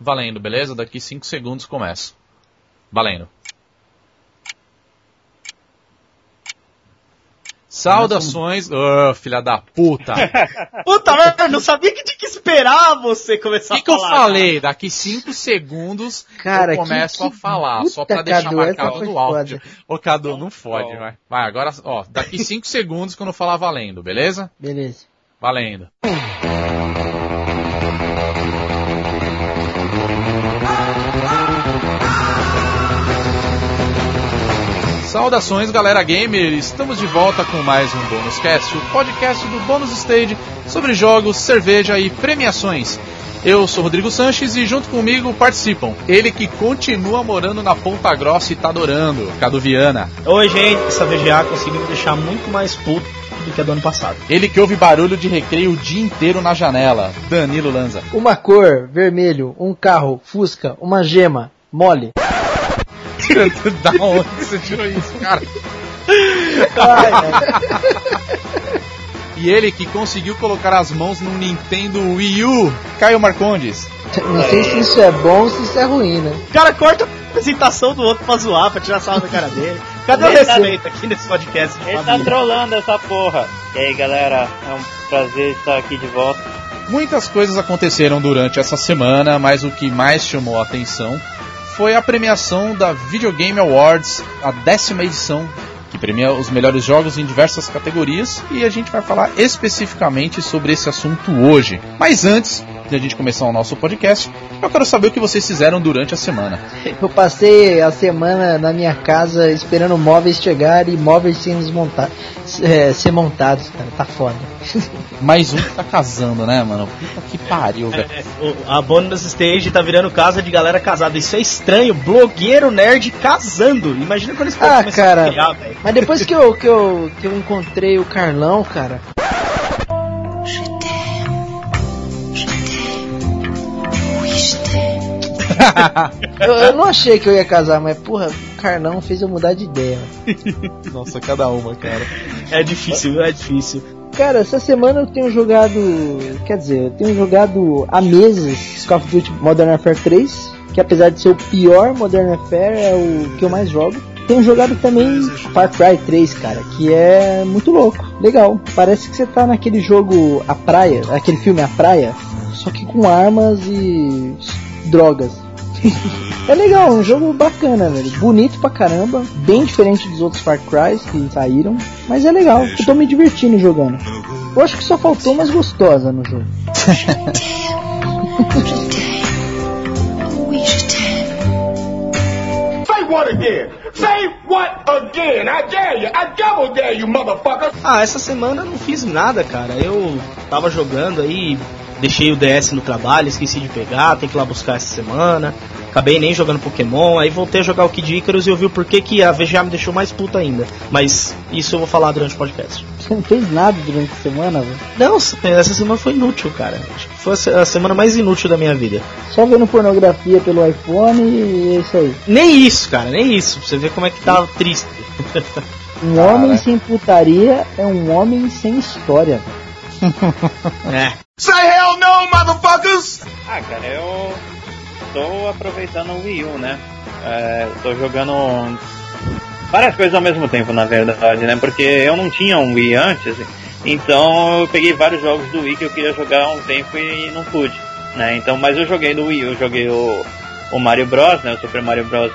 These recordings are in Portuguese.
Valendo, beleza? Daqui 5 segundos começa. Valendo. Saudações, oh, filha da puta. puta merda, não sabia que tinha que esperar você começar que a falar. O que eu falei? Cara. Daqui 5 segundos cara, eu começo que, que a falar, só pra deixar Cadu, marcado no áudio. Ô Cadu, não fode, vai. Vai, agora, ó, daqui 5 segundos quando eu falar valendo, beleza? Beleza. Valendo. Saudações, galera gamer! Estamos de volta com mais um Bônus Cast, o podcast do Bônus Stage sobre jogos, cerveja e premiações. Eu sou Rodrigo Sanches e junto comigo participam ele que continua morando na Ponta Grossa e tá adorando, Cadu Viana. Oi, gente, essa VGA conseguiu me deixar muito mais puto do que a do ano passado. Ele que ouve barulho de recreio o dia inteiro na janela, Danilo Lanza. Uma cor, vermelho, um carro, fusca, uma gema, mole. Da onde você tirou isso, cara? Ai, e ele que conseguiu colocar as mãos no Nintendo Wii U, Caio Marcondes. Não sei se isso é bom ou se isso é ruim, né? O cara corta a apresentação do outro pra zoar, pra tirar sarro da cara dele. Cadê ele o respeito tá... aqui nesse podcast? Ele tá família? tá trollando essa porra. E aí, galera, é um prazer estar aqui de volta. Muitas coisas aconteceram durante essa semana, mas o que mais chamou a atenção foi a premiação da Video Game Awards, a décima edição, que premia os melhores jogos em diversas categorias, e a gente vai falar especificamente sobre esse assunto hoje. Mas antes, de a gente começar o nosso podcast, eu quero saber o que vocês fizeram durante a semana. Eu passei a semana na minha casa esperando móveis chegar e móveis sendo desmontados, é, ser montados, cara, tá foda. Mais um que tá casando, né, mano? Puta que pariu, velho. É, é, a Bonus Stage tá virando casa de galera casada. Isso é estranho, blogueiro nerd casando. Imagina quando eles ah, cara, a criar, Mas depois que eu, que, eu, que eu encontrei o Carlão, cara, eu, eu, não achei que eu ia casar, mas porra, o Carlão fez eu mudar de ideia. Nossa, cada uma, cara. É difícil, é difícil. Cara, essa semana eu tenho jogado. Quer dizer, eu tenho jogado há meses Call of Duty Modern Warfare 3, que apesar de ser o pior Modern Warfare, é o que eu mais jogo. Tenho jogado também Far Cry 3, cara, que é muito louco, legal. Parece que você tá naquele jogo A Praia, aquele filme A Praia, só que com armas e drogas. é legal, um jogo bacana, velho. Bonito pra caramba, bem diferente dos outros Far Cry que saíram, mas é legal. Eu tô me divertindo jogando. Eu acho que só faltou mais gostosa no jogo. what again? Say what again? I dare you. I double dare you, motherfucker. Ah, essa semana eu não fiz nada, cara. Eu tava jogando aí, deixei o DS no trabalho, esqueci de pegar, tem que ir lá buscar essa semana. Acabei nem jogando Pokémon, aí voltei a jogar o Kid Icarus e eu vi o porquê que a VGA me deixou mais puta ainda. Mas isso eu vou falar durante o podcast. Você não fez nada durante a semana, velho? Não, essa semana foi inútil, cara. Acho que foi a semana mais inútil da minha vida. Só vendo pornografia pelo iPhone e é isso aí. Nem isso, cara, nem isso. Pra você ver como é que tá triste. Um homem sem putaria é um homem sem história, velho é. Say hell no, motherfuckers! Ah, cara, eu tô aproveitando o Wii U, né? É, tô jogando várias coisas ao mesmo tempo, na verdade, né? Porque eu não tinha um Wii antes, então eu peguei vários jogos do Wii que eu queria jogar há um tempo e não pude, né? Então, mas eu joguei no Wii eu joguei o, o Mario Bros, né? O Super Mario Bros.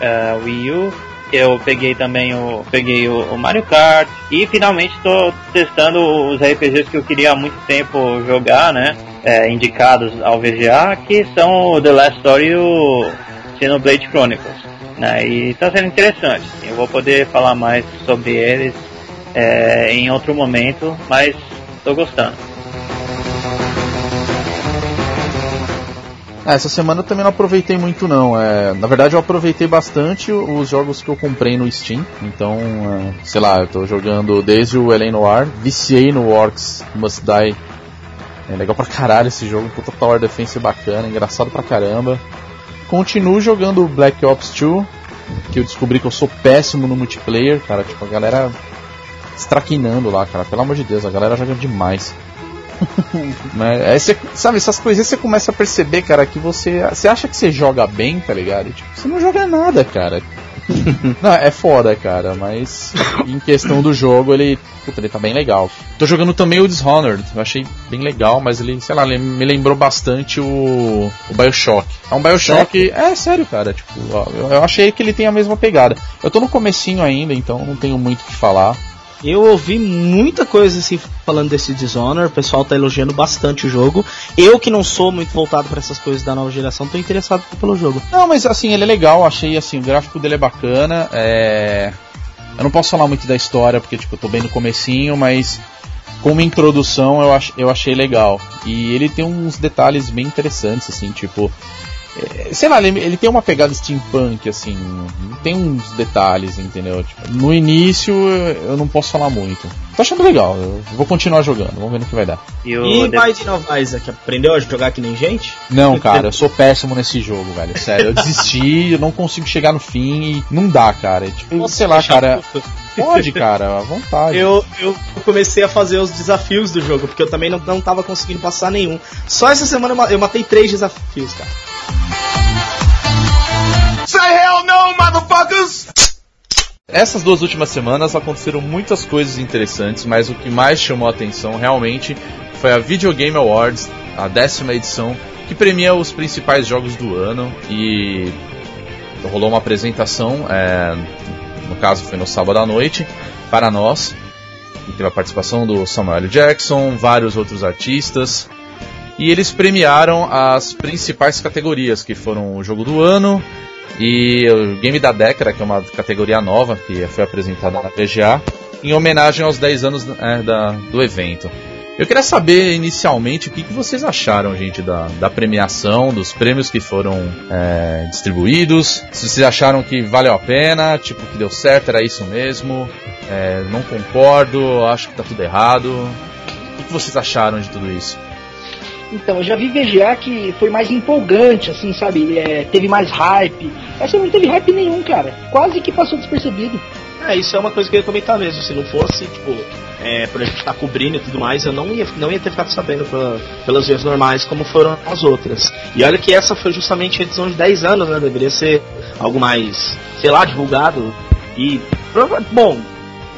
Uh, Wii U, eu peguei também o peguei o, o Mario Kart e finalmente estou testando os RPGs que eu queria há muito tempo jogar, né? É, indicados ao VGA, que são o The Last Story e o Xenoblade Chronicles. Né? E está sendo interessante. Eu vou poder falar mais sobre eles é, em outro momento, mas estou gostando. Ah, essa semana eu também não aproveitei muito não. É, na verdade eu aproveitei bastante os jogos que eu comprei no Steam. Então, é, sei lá, eu tô jogando desde o Elen Noir, viciei no Orcs Must Die. É legal pra caralho esse jogo, puta Tower Defense bacana, engraçado pra caramba. Continuo jogando Black Ops 2, que eu descobri que eu sou péssimo no multiplayer, cara. Tipo, a galera estraquinando lá, cara. Pelo amor de Deus, a galera joga demais. Mas, aí você, sabe, essas coisas você começa a perceber, cara, que você. Você acha que você joga bem, tá ligado? E, tipo, você não joga nada, cara. não, é foda, cara, mas em questão do jogo, ele. Puta, ele tá bem legal. Tô jogando também o Dishonored, eu achei bem legal, mas ele, sei lá, ele me lembrou bastante o, o Bioshock. É um Bioshock. É, é sério, cara. Tipo, eu, eu achei que ele tem a mesma pegada. Eu tô no comecinho ainda, então não tenho muito o que falar. Eu ouvi muita coisa assim falando desse Dishonor, o pessoal tá elogiando bastante o jogo. Eu que não sou muito voltado para essas coisas da nova geração, tô interessado pelo jogo. Não, mas assim, ele é legal, achei assim, o gráfico dele é bacana. É... Eu não posso falar muito da história, porque tipo, eu tô bem no comecinho, mas como introdução eu, ach... eu achei legal. E ele tem uns detalhes bem interessantes, assim, tipo, sei lá, ele, ele, tem uma pegada steampunk, assim, tem uns detalhes, entendeu? Tipo, no início eu não posso falar muito. Tô achando legal, eu vou continuar jogando, vamos ver no que vai dar. E, o e Binding of Isaac, aprendeu a jogar que nem gente? Não, cara, eu sou péssimo nesse jogo, velho, sério. Eu desisti, eu não consigo chegar no fim e não dá, cara. Tipo, Nossa, sei lá, cara. Pode, cara, à vontade. Eu, eu comecei a fazer os desafios do jogo, porque eu também não, não tava conseguindo passar nenhum. Só essa semana eu matei três desafios, cara. Say hell no, motherfuckers! Essas duas últimas semanas aconteceram muitas coisas interessantes, mas o que mais chamou a atenção realmente foi a Video Game Awards, a décima edição, que premia os principais jogos do ano e rolou uma apresentação, é, no caso foi no sábado à noite, para nós. E teve a participação do Samuel L. Jackson, vários outros artistas. E eles premiaram as principais categorias, que foram o jogo do ano, e o Game da Década, que é uma categoria nova que foi apresentada na VGA, em homenagem aos 10 anos é, da, do evento. Eu queria saber inicialmente o que, que vocês acharam, gente, da, da premiação, dos prêmios que foram é, distribuídos. Se vocês acharam que valeu a pena, tipo, que deu certo, era isso mesmo. É, não concordo, acho que tá tudo errado. O que, que vocês acharam de tudo isso? Então, eu já vi VGA que foi mais empolgante, assim, sabe? É, teve mais hype. Essa não teve hype nenhum, cara. Quase que passou despercebido. É, isso é uma coisa que eu ia comentar mesmo. Se não fosse, tipo, é, por gente estar tá cobrindo e tudo mais, eu não ia, não ia ter ficado sabendo pela, pelas vias normais como foram as outras. E olha que essa foi justamente a edição de 10 anos, né? Deveria ser algo mais, sei lá, divulgado. E, bom,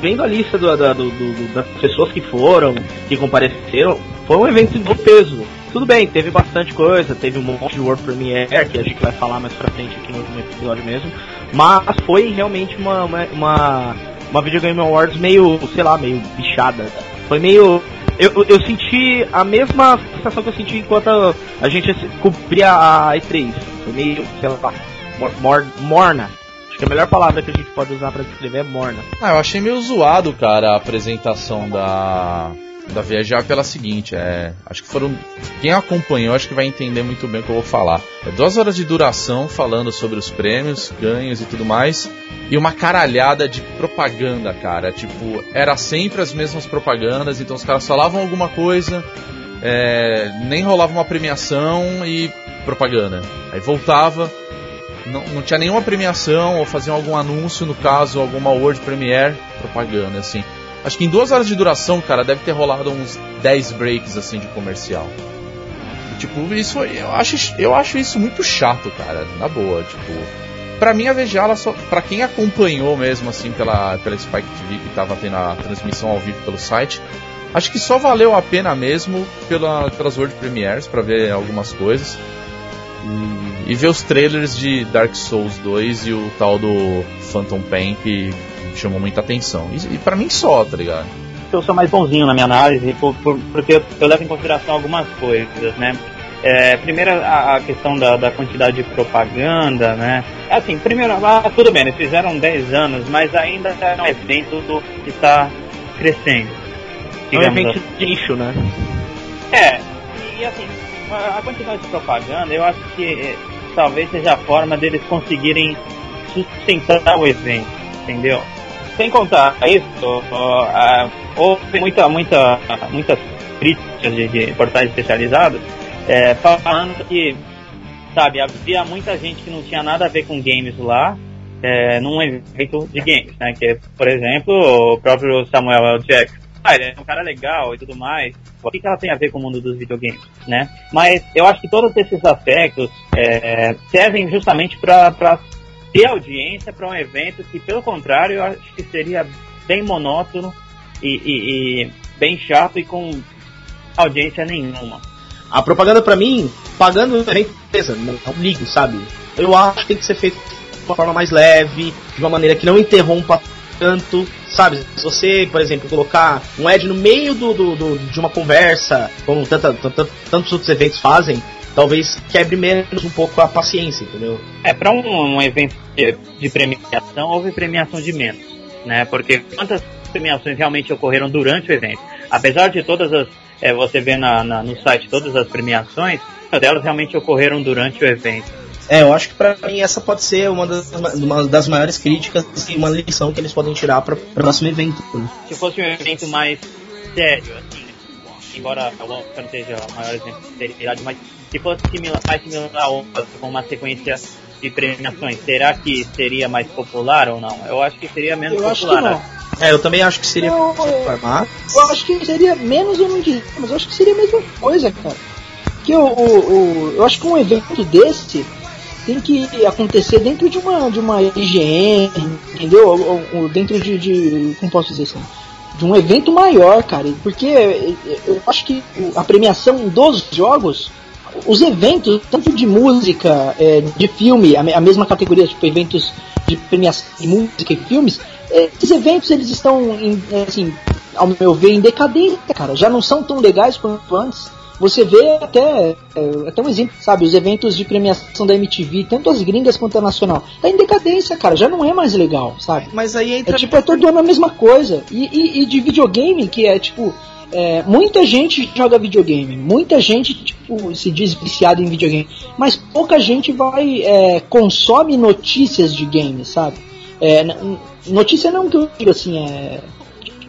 vendo a lista do, do, do, das pessoas que foram, que compareceram, foi um evento de peso. Tudo bem, teve bastante coisa, teve um monte de World Premiere, que a gente vai falar mais pra frente aqui no último episódio mesmo, mas foi realmente uma, uma, uma, uma Video Awards meio, sei lá, meio bichada. Foi meio. Eu, eu senti a mesma sensação que eu senti enquanto a gente cobria a E3. Foi meio, sei lá, mor, morna. Acho que a melhor palavra que a gente pode usar para descrever é morna. Ah, eu achei meio zoado, cara, a apresentação da da VGA pela seguinte, é, acho que foram quem acompanhou acho que vai entender muito bem o que eu vou falar. É duas horas de duração falando sobre os prêmios, ganhos e tudo mais, e uma caralhada de propaganda, cara. Tipo, era sempre as mesmas propagandas, então os caras falavam alguma coisa, é, nem rolava uma premiação e propaganda. Aí voltava, não, não tinha nenhuma premiação ou faziam algum anúncio, no caso, alguma World Premiere, propaganda, assim. Acho que em duas horas de duração, cara, deve ter rolado uns 10 breaks assim de comercial. E, tipo, isso eu acho, eu acho isso muito chato, cara, na boa, tipo. Pra mim a VGA, ela só. Pra quem acompanhou mesmo assim pela, pela Spike TV que tava tendo a transmissão ao vivo pelo site, acho que só valeu a pena mesmo pela, pelas World Premieres para ver algumas coisas. E, e, ver os trailers de Dark Souls 2 e o tal do Phantom Pain que chamou muita atenção. E, e para mim só, tá ligado? Eu sou mais bonzinho na minha análise, por, por, porque eu, eu, levo em consideração algumas coisas, né? É, primeiro a, a questão da, da, quantidade de propaganda, né? É assim, primeiro, ah, tudo bem, eles fizeram 10 anos, mas ainda é um evento que está crescendo. É um evento assim. de nicho, né? É, e assim, a quantidade de propaganda, eu acho que eh, talvez seja a forma deles conseguirem sustentar o evento, entendeu? Sem contar isso, houve muita, muita, muitas críticas de, de portais especializados é, falando que, sabe, havia muita gente que não tinha nada a ver com games lá, é, num evento de games, né? Que, por exemplo, o próprio Samuel L. Jackson. ele é um cara legal e tudo mais. O que, que ela tem a ver com o mundo dos videogames, né? Mas eu acho que todos esses aspectos é, servem justamente para ter audiência para um evento que, pelo contrário, eu acho que seria bem monótono e, e, e bem chato e com audiência nenhuma. A propaganda para mim, pagando empresa, não, não ligo, sabe? Eu acho que tem que ser feito de uma forma mais leve, de uma maneira que não interrompa tanto, sabe? Se você, por exemplo, colocar um ad no meio do, do, do de uma conversa, como tanta, tanta, tantos outros eventos fazem, talvez quebre menos um pouco a paciência, entendeu? É, para um, um, evento de, de, premiação, houve premiação de menos, né? Porque quantas premiações realmente ocorreram durante o evento? Apesar de todas as é, você vê na, na, no site todas as premiações, delas realmente ocorreram durante o evento. É, eu acho que para mim essa pode ser uma das, uma das maiores críticas e uma lição que eles podem tirar para o próximo evento. Se fosse um evento mais sério, assim, embora o Oscar não seja o maior exemplo de seriedade, mas se fosse similar, mais similar ao com uma sequência de premiações, será que seria mais popular ou não? Eu acho que seria menos eu popular. É, eu também acho que seria não, eu, eu acho que seria menos, eu não diria, mas eu acho que seria a mesma coisa, cara. Que o, o, o, eu acho que um evento desse tem que acontecer dentro de uma, de uma higiene, entendeu? Ou, ou, dentro de, de. Como posso dizer assim? De um evento maior, cara. Porque eu acho que a premiação dos jogos os eventos, tanto de música, é, de filme, a, a, mesma categoria, tipo eventos de premiação de música e filmes, esses eventos eles estão, em, assim, ao meu ver, em decadência, cara. Já não são tão legais quanto antes. Você vê até, é, até um exemplo, sabe, os eventos de premiação da MTV, tanto as gringas quanto a nacional, tá em decadência, cara, já não é mais legal, sabe? Mas aí entra. É tipo, é todo ano a mesma coisa. E, e, e de videogame, que é tipo, é, muita gente joga videogame, muita gente tipo, se diz viciado em videogame, mas pouca gente vai é, consome notícias de games, sabe? É, notícia não que eu digo assim, é.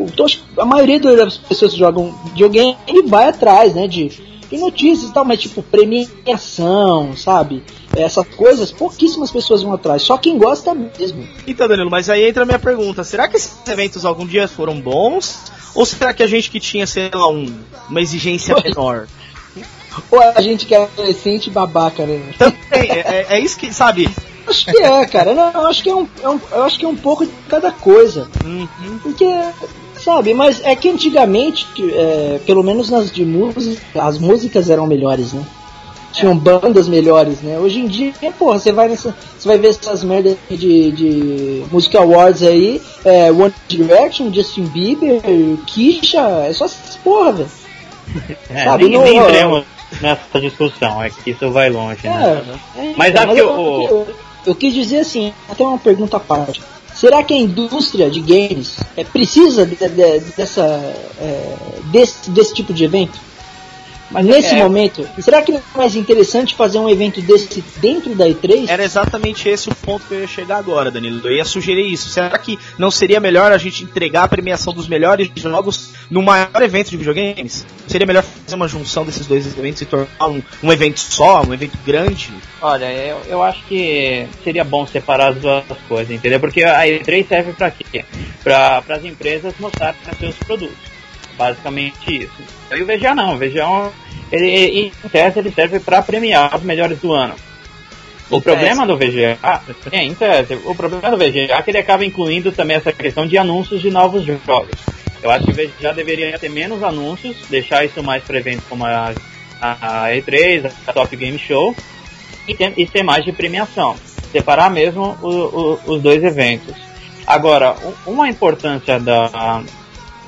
Tipo, a maioria das pessoas que jogam videogame vai atrás, né? De, de notícias e tal, mas tipo, premiação, sabe? Essas coisas, pouquíssimas pessoas vão atrás, só quem gosta mesmo. Então, Danilo, mas aí entra a minha pergunta: será que esses eventos algum dia foram bons? Ou será que a gente que tinha, sei lá, um, uma exigência menor? Ou a gente que é adolescente babaca, né? Também, é, é, é isso que, sabe? Acho que é, cara. Não, eu acho que é um, é um, eu acho que é um pouco de cada coisa. Uhum. Porque, sabe, mas é que antigamente, é, pelo menos nas de música, as músicas eram melhores, né? Tinham bandas melhores, né? Hoje em dia, porra, você vai nessa. Você vai ver essas merdas de, de Music Awards aí, é, One Direction, Justin Bieber, Kisha, é só essas porra, velho. É, Sabe, nem, nem entremos nessa discussão, é que isso vai longe, né? É, é mas acho que o, eu quis dizer assim, até uma pergunta à parte. Será que a indústria de games é, precisa de, de, dessa, é, desse, desse tipo de evento? Mas nesse é. momento, será que não é mais interessante fazer um evento desse dentro da E3? Era exatamente esse o ponto que eu ia chegar agora, Danilo. Eu ia sugerir isso. Será que não seria melhor a gente entregar a premiação dos melhores jogos no maior evento de videogames? Seria melhor fazer uma junção desses dois eventos e tornar um, um evento só, um evento grande? Olha, eu, eu acho que seria bom separar as duas coisas, entendeu? Porque a E3 serve para quê? Para as empresas mostrarem seus produtos. Basicamente isso. E o VGA não, o VGA ele, em tese ele serve para premiar os melhores do ano. O problema do VGA, é, em tese, o problema do VGA é que ele acaba incluindo também essa questão de anúncios de novos jogos. Eu acho que o VGA deveria ter menos anúncios, deixar isso mais para eventos como a, a, E3, a Top Game Show, e ter, e ter mais de premiação. Separar mesmo o, o, os dois eventos. Agora, uma importância da,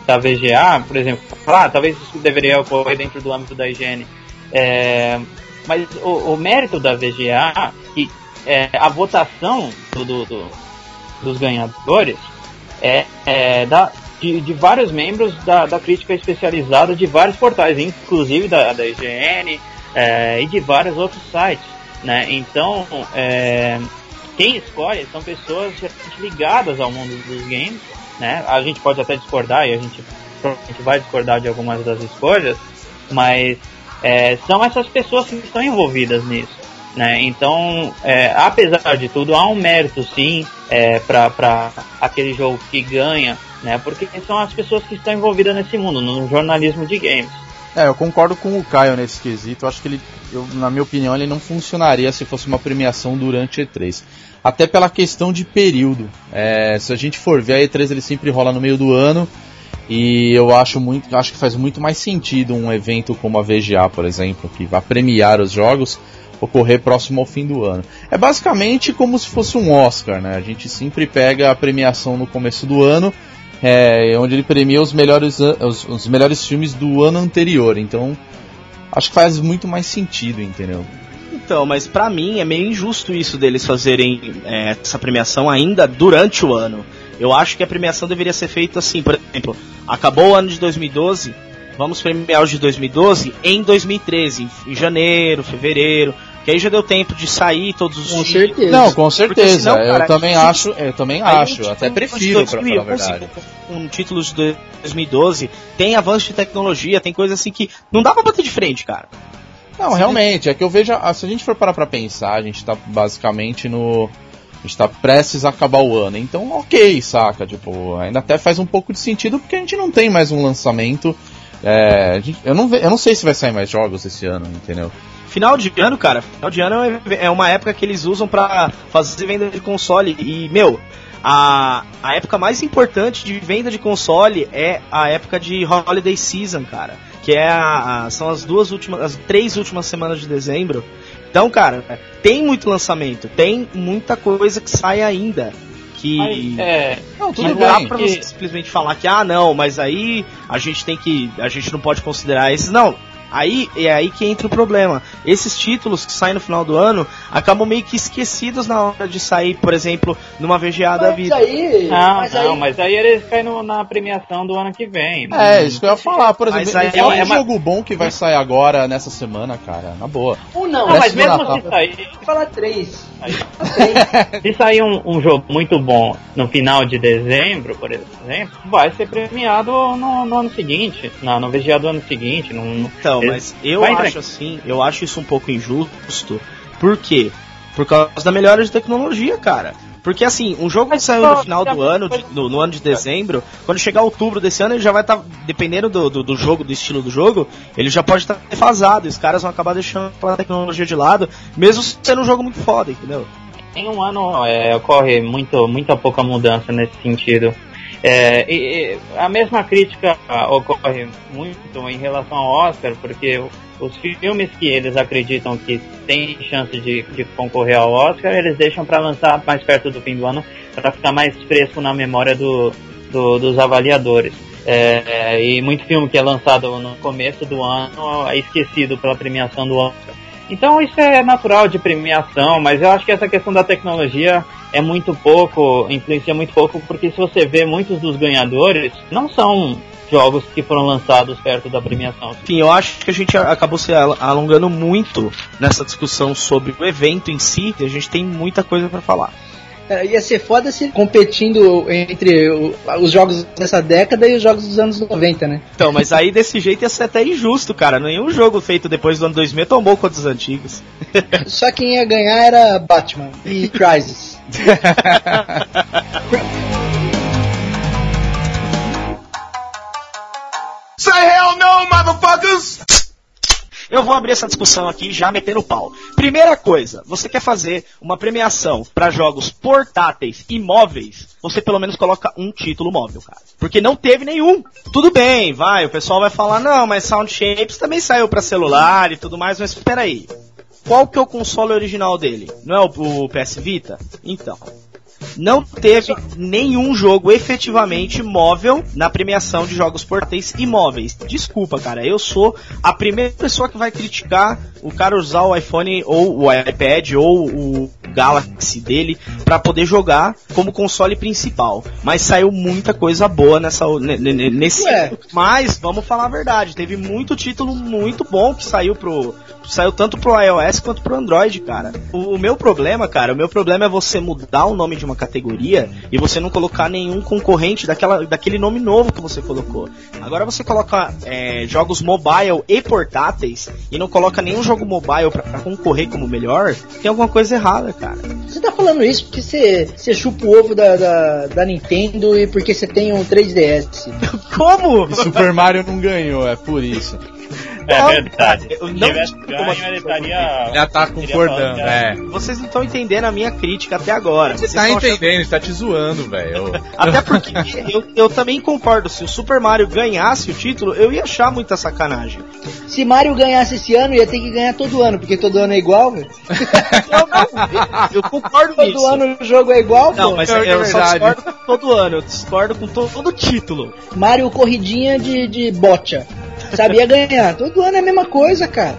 da VGA, por exemplo, ah, talvez isso deveria ocorrer dentro do âmbito da higiene. É, mas o, o, mérito da VGA e é, a votação do, do, dos ganhadores é, é da, de, de, vários membros da, da, crítica especializada de vários portais, inclusive da, da IGN é, e de vários outros sites. Né? Então, é, quem escolhe são pessoas ligadas ao mundo dos games né? A gente pode até discordar e a gente provavelmente vai discordar de algumas das escolhas, mas é, são essas pessoas que estão envolvidas nisso. Né? Então, é, apesar de tudo, há um mérito sim é, para aquele jogo que ganha né? Porque são as pessoas que estão envolvidas nesse mundo, no jornalismo de games. É, eu concordo com o Caio nesse quesito. Eu acho que ele, eu, na minha opinião, ele não funcionaria se fosse uma premiação durante E3. Até pela questão de período. É, se a gente for ver, a E3 ele sempre rola no meio do ano. E eu acho muito, acho que faz muito mais sentido um evento como a VGA, por exemplo, que vai premiar os jogos, ocorrer próximo ao fim do ano. É basicamente como se fosse um Oscar, né? A gente sempre pega a premiação no começo do ano é, onde ele premia os melhores, os, os, melhores filmes do ano anterior. Então, acho que faz muito mais sentido, entendeu? Então, mas para mim é meio injusto isso deles fazerem é, essa premiação ainda durante o ano. Eu acho que a premiação deveria ser feita assim, por exemplo, acabou o ano de 2012, vamos premiar os de 2012 em 2013, em janeiro, fevereiro, que aí já deu tempo de sair todos os Com certeza. Não, com certeza. Senão, cara, eu também acho, eu também acho, um até prefiro para falar a verdade. Um título de 2012 tem avanço de tecnologia, tem coisa assim que não dá para bater de frente, cara. Não, realmente, é que eu vejo, se a gente for parar pra pensar, a gente tá basicamente no a gente tá prestes a acabar o ano. Então, ok, saca? Tipo, ainda até faz um pouco de sentido porque a gente não tem mais um lançamento. É, eu, não, eu não sei se vai sair mais jogos esse ano, entendeu? Final de ano, cara, final de ano é, é uma época que eles usam para fazer venda de console. E, meu, a, a época mais importante de venda de console é a época de Holiday Season, cara. Que é a, a, são as duas últimas, as três últimas semanas de dezembro. Então, cara, tem muito lançamento, tem muita coisa que sai ainda. Que. Aí, é, não, tudo não dá pra você simplesmente falar que, ah, não, mas aí a gente tem que. A gente não pode considerar esses. Não, Aí é aí que entra o problema. Esses títulos que saem no final do ano acabam meio que esquecidos na hora de sair, por exemplo, numa VGA da vida. Aí, não, mas não, aí... mas aí eles caem no, na premiação do ano que vem. Né? É, isso que eu ia falar. Por exemplo, é, é um jogo bom que vai sair agora nessa semana, cara. Na boa. Ou não, não mas mesmo Natal. se sair. Fala três. se sair um, um, jogo muito bom no final de dezembro, por exemplo, vai ser premiado no, no ano seguinte, na, no VGA do ano seguinte. No, então, mas eu acho assim, eu acho isso um pouco injusto. Por quê? Por causa da melhora de tecnologia, cara. Porque assim, um jogo que saiu no final do ano, de, no, no, ano de dezembro, quando chegar outubro desse ano, ele já vai estar, tá, dependendo do, do, do, jogo, do estilo do jogo, ele já pode estar tá defasado. Os caras vão acabar deixando a tecnologia de lado, mesmo sendo um jogo muito foda, entendeu? Em um ano é, ocorre muito, muita pouca mudança nesse sentido. É, e, e a mesma crítica ocorre muito em relação ao Oscar, porque os filmes que eles acreditam que têm chance de, de concorrer ao Oscar, eles deixam para lançar mais perto do fim do ano, para ficar mais fresco na memória do, do, dos avaliadores. É, e muito filme que é lançado no começo do ano é esquecido pela premiação do Oscar. Então isso é natural de premiação, mas eu acho que essa questão da tecnologia é muito pouco, influencia muito pouco, porque se você vê muitos dos ganhadores, não são jogos que foram lançados perto da premiação. Sim, eu acho que a gente acabou se alongando muito nessa discussão sobre o evento em si, e a gente tem muita coisa para falar. É, ia ser foda se competindo entre os jogos dessa década e os jogos dos anos 90, né? Então, mas aí desse jeito ia ser até injusto, cara. Nenhum jogo feito depois do ano 2000 tomou contra os antigos. Só quem ia ganhar era Batman e Crysis. Say hell no, motherfuckers! Eu vou abrir essa discussão aqui já metendo pau. Primeira coisa, você quer fazer uma premiação para jogos portáteis e móveis, você pelo menos coloca um título móvel, cara. Porque não teve nenhum. Tudo bem, vai, o pessoal vai falar, não, mas Sound Shapes também saiu para celular e tudo mais, mas espera aí. Qual que é o console original dele? Não é o, o PS Vita? Então, não teve nenhum jogo efetivamente móvel na premiação de jogos portáteis e móveis. Desculpa, cara, eu sou a primeira pessoa que vai criticar o cara usar o iPhone ou o iPad ou o Galaxy dele para poder jogar como console principal. Mas saiu muita coisa boa nessa nesse. Ué. Mas vamos falar a verdade, teve muito título muito bom que saiu pro saiu tanto pro iOS quanto pro Android, cara. O, o, meu problema, cara, o meu problema é você mudar o nome de uma categoria e você não colocar nenhum concorrente daquela, daquele nome novo que você colocou. Agora você coloca é, jogos mobile e portáteis e não coloca nenhum jogo mobile para concorrer como melhor, tem alguma coisa errada, cara. Você tá falando isso porque você, você chupa o ovo da, da, da Nintendo e porque você tem um 3DS. Como? E Super Mario não ganhou, é por isso. É Não, verdade. eu Se não tivesse ganho, como ele estaria. Já tá concordando, falado, é. Vocês não estão entendendo a minha crítica até agora. Você tá entendendo, ele tá te zoando, velho. Até porque eu, eu também concordo, se o Super Mario ganhasse o título, eu ia achar muita sacanagem. Se Mario ganhasse esse ano, ia ter que ganhar todo ano, porque todo ano é igual, velho. Eu, concordo Todo nisso. ano o jogo é igual, Não, pô. mas que eu é só verdade. discordo com todo ano, eu discordo com to- todo título. Mario corridinha de, de bocha. Sabia ganhar. Todo ano é a mesma coisa, cara.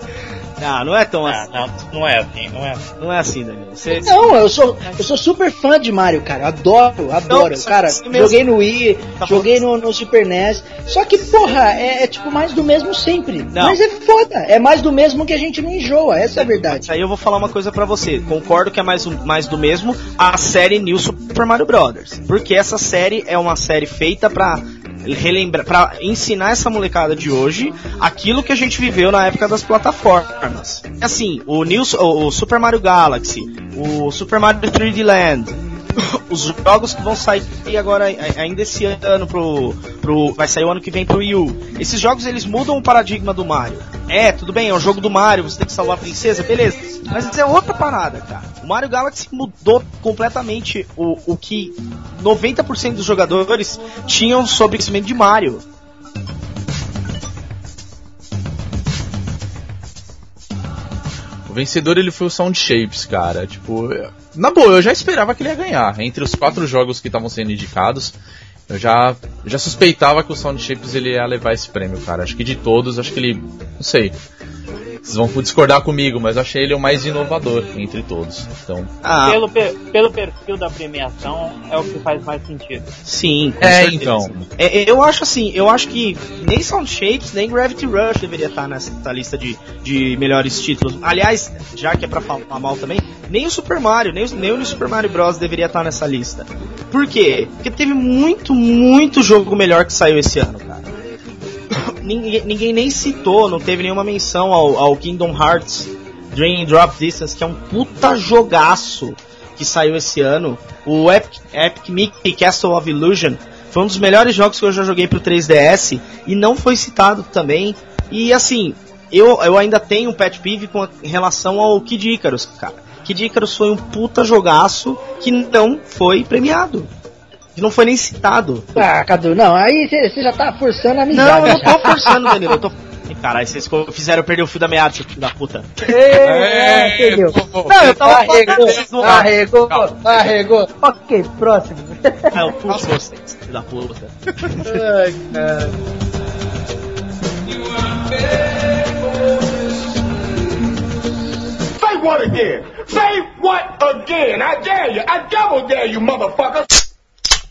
Ah, não é tão Ah, assim. não, não é assim, não é assim. Não é assim, Danilo. Você, Não, eu sou, eu sou super fã de Mario, cara. Adoro, adoro. Não, cara, assim mesmo. joguei no Wii, Tá joguei no, no Super NES. Só que, porra, é, é tipo mais do mesmo sempre. Não. Mas é foda. É mais do mesmo que a gente não enjoa. Essa é a verdade. Aí eu vou falar uma coisa pra você. Concordo que é mais, um- mais do mesmo a série New Super Mario Brothers. Porque essa série é uma série feita pra relembrar, para ensinar essa molecada de hoje aquilo que a gente viveu na época das plataformas. Assim, o, New, o, Super Mario Galaxy, o Super Mario 3D Land, os jogos que vão sair agora ainda esse ano pro, pro vai sair o ano que vem pro Wii U. Esses jogos eles mudam o paradigma do Mario. É, tudo bem, é o jogo do Mario, você tem que salvar a princesa, beleza. Mas é outra parada, cara. O Mario Galaxy mudou completamente o, o que 90% dos jogadores tinham sobre o conhecimento de Mario. O vencedor ele foi o Sound Shapes, cara. Tipo, na boa, eu já esperava que ele ia ganhar. Entre os quatro jogos que estavam sendo indicados, eu já, já suspeitava que o Sound Shapes ele ia levar esse prêmio, cara. Acho que de todos, acho que ele. Não sei. Vocês vão discordar comigo, mas eu achei ele o mais inovador entre todos. Então. Ah, Pelo, pe- pelo perfil da premiação, é o que faz mais sentido. sim. com É, certeza. então. É, é, eu acho assim, eu acho que nem Sound Shapes, nem Gravity Rush deveria estar nessa lista de, de melhores títulos. Aliás, já que é pra falar mal também, nem o Super Mario, nem o, nem o Super Mario Bros. deveria estar nessa lista. Por quê? Porque teve muito, muito jogo melhor que saiu esse ano. Ninguém, nem citou, não teve nenhuma menção ao, ao Kingdom Hearts Dream Drop Distance, que é um puta jogaço que saiu esse ano. O Epic, Epic Mickey Castle of Illusion foi um dos melhores jogos que eu já joguei pro 3DS e não foi citado também. E assim, eu, eu ainda tenho um pet peeve com a- em relação ao Kid Icarus, cara. Kid Icarus foi um puta jogaço que não foi premiado. Que não foi nem citado. Ah, Cadu, não, aí você já tá forçando a Não, amizade. eu não tô forçando, Danilo. Eu tô. Caralho, vocês fizeram eu perder o fio da meada, seu filho da puta. É, entendeu? Não, eu tava Arregou, falando, vocês não- arregou, arregou. Ok, próximo. Ah, eu puxo vocês, filho da puta. Ai, cara. Say what again? Say what again? I dare you. I double dare you, motherfucker.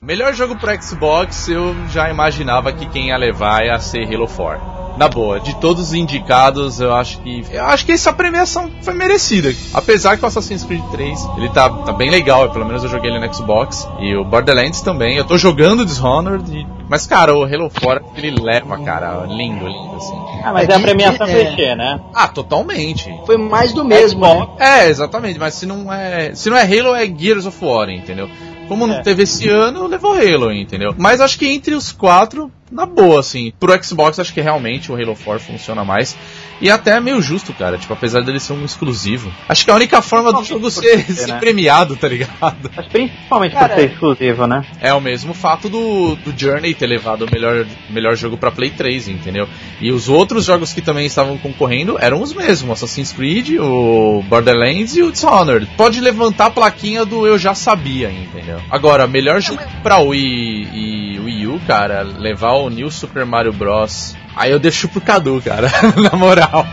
Melhor jogo pro Xbox, eu já imaginava que quem ia levar ia ser Halo 4. Na boa, de todos os indicados, eu acho que. Eu acho que essa premiação foi merecida. Apesar que o Assassin's Creed 3, ele tá, tá bem legal, pelo menos eu joguei ele no Xbox. E o Borderlands também. Eu tô jogando Dishonored. e- Mas, cara, o Halo 4 ele leva, cara. Lindo, lindo, assim. Ah, mas É é a premiação é. clichê, né? Ah, totalmente. Foi mais do mesmo, né? É, exatamente, mas se não é. Se não é Halo, é Gears of War, entendeu? Como não É. teve esse ano, levou Halo, entendeu? Mas acho que entre os quatro, na boa, assim. Pro Xbox, acho que realmente o Halo 4 funciona mais. E até é meio justo, cara. Tipo, apesar dele ser um exclusivo. Acho que a única forma do jogo ser, ser né? premiado, tá ligado? Mas principalmente Cara, por ser exclusivo, né? É o mesmo fato do, do Journey ter levado o melhor, melhor jogo pra Play 3, entendeu? E os outros jogos que também estavam concorrendo eram os mesmos: Assassin's Creed, o Borderlands e o Dishonored. Pode levantar a plaquinha do eu já sabia, entendeu? Agora, melhor jogo pra Wii e Wii U, cara, levar o New Super Mario Bros. Aí eu deixo pro Cadu, cara, na moral.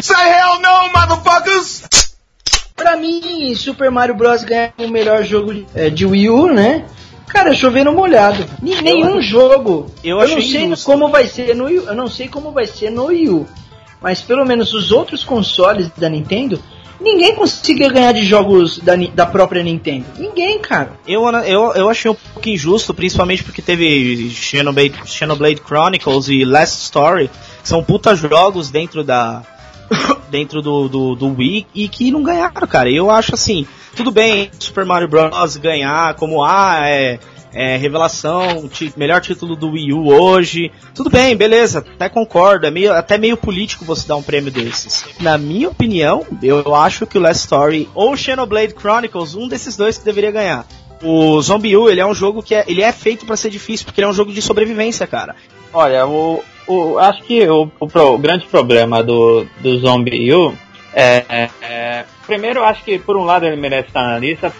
Say hell no, motherfuckers. Pra mim, Super Mario Bros. ganha o melhor jogo de, é, de Wii U, né? Cara, chovendo molhado. Nenhum jogo. eu não achei sei injusto. como vai ser no Wii U. Eu não sei como vai ser no Wii U. Mas pelo menos os outros consoles da Nintendo, ninguém conseguiu ganhar de jogos da, da própria Nintendo. Ninguém, cara. Eu, eu, eu achei um pouco injusto, principalmente porque teve Xenoblade, Xenoblade Chronicles e Last Story, que são puta jogos dentro da, dentro do, do, do Wii e que não ganharam, cara. Eu acho assim, tudo bem Super Mario Bros. ganhar como ah, é, é revelação, melhor título do Wii U hoje. Tudo bem, beleza, até concordo. É meio, até meio político você dar um prêmio desses. Na minha opinião, eu acho que o Last Story ou Xenoblade Chronicles, um desses dois que deveria ganhar. O Zombie U, ele é um jogo que é, ele é feito para ser difícil, porque ele é um jogo de sobrevivência, cara. Olha, o, o acho que o, o, o, grande problema do, do Zombie U é, é, Primeiro, acho que por um lado ele merece estar na lista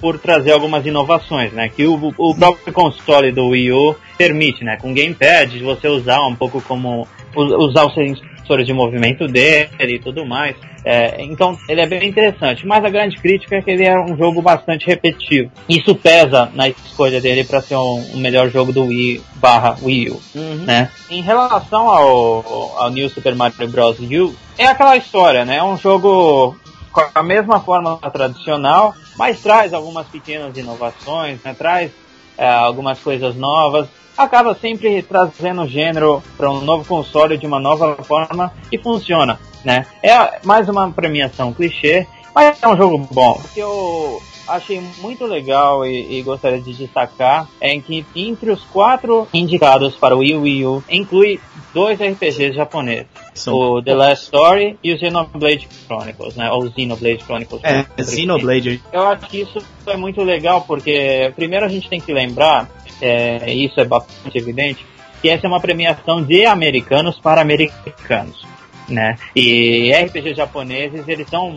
por trazer algumas inovações, né? Que o, o próprio console do Wii U permite, né? Com gamepad, você usar um pouco como usar os sensores de movimento dele e tudo mais. É, então ele é bem interessante, mas a grande crítica é que ele é um jogo bastante repetitivo. Isso pesa na escolha dele para ser um, um, melhor jogo do Wii barra Wii U. Uhum. Né? Em relação ao, ao New Super Mario Bros. U, é aquela história, né? É um jogo com a mesma forma tradicional, mas traz algumas pequenas inovações, né? traz é, algumas coisas novas acaba sempre trazendo o gênero para um novo console de uma nova forma e funciona, né? É mais uma premiação clichê, mas é um jogo bom. O que eu achei muito legal e, e, gostaria de destacar é que entre os quatro indicados para o Wii U, inclui dois RPGs japoneses. São... O The Last Story e o Xenoblade Chronicles, né? Ou Xenoblade Chronicles. É, Xenoblade. Eu acho que isso é muito legal porque primeiro a gente tem que lembrar é, isso é bastante evidente, que essa é uma premiação de americanos para americanos. Né? E RPG japoneses, eles são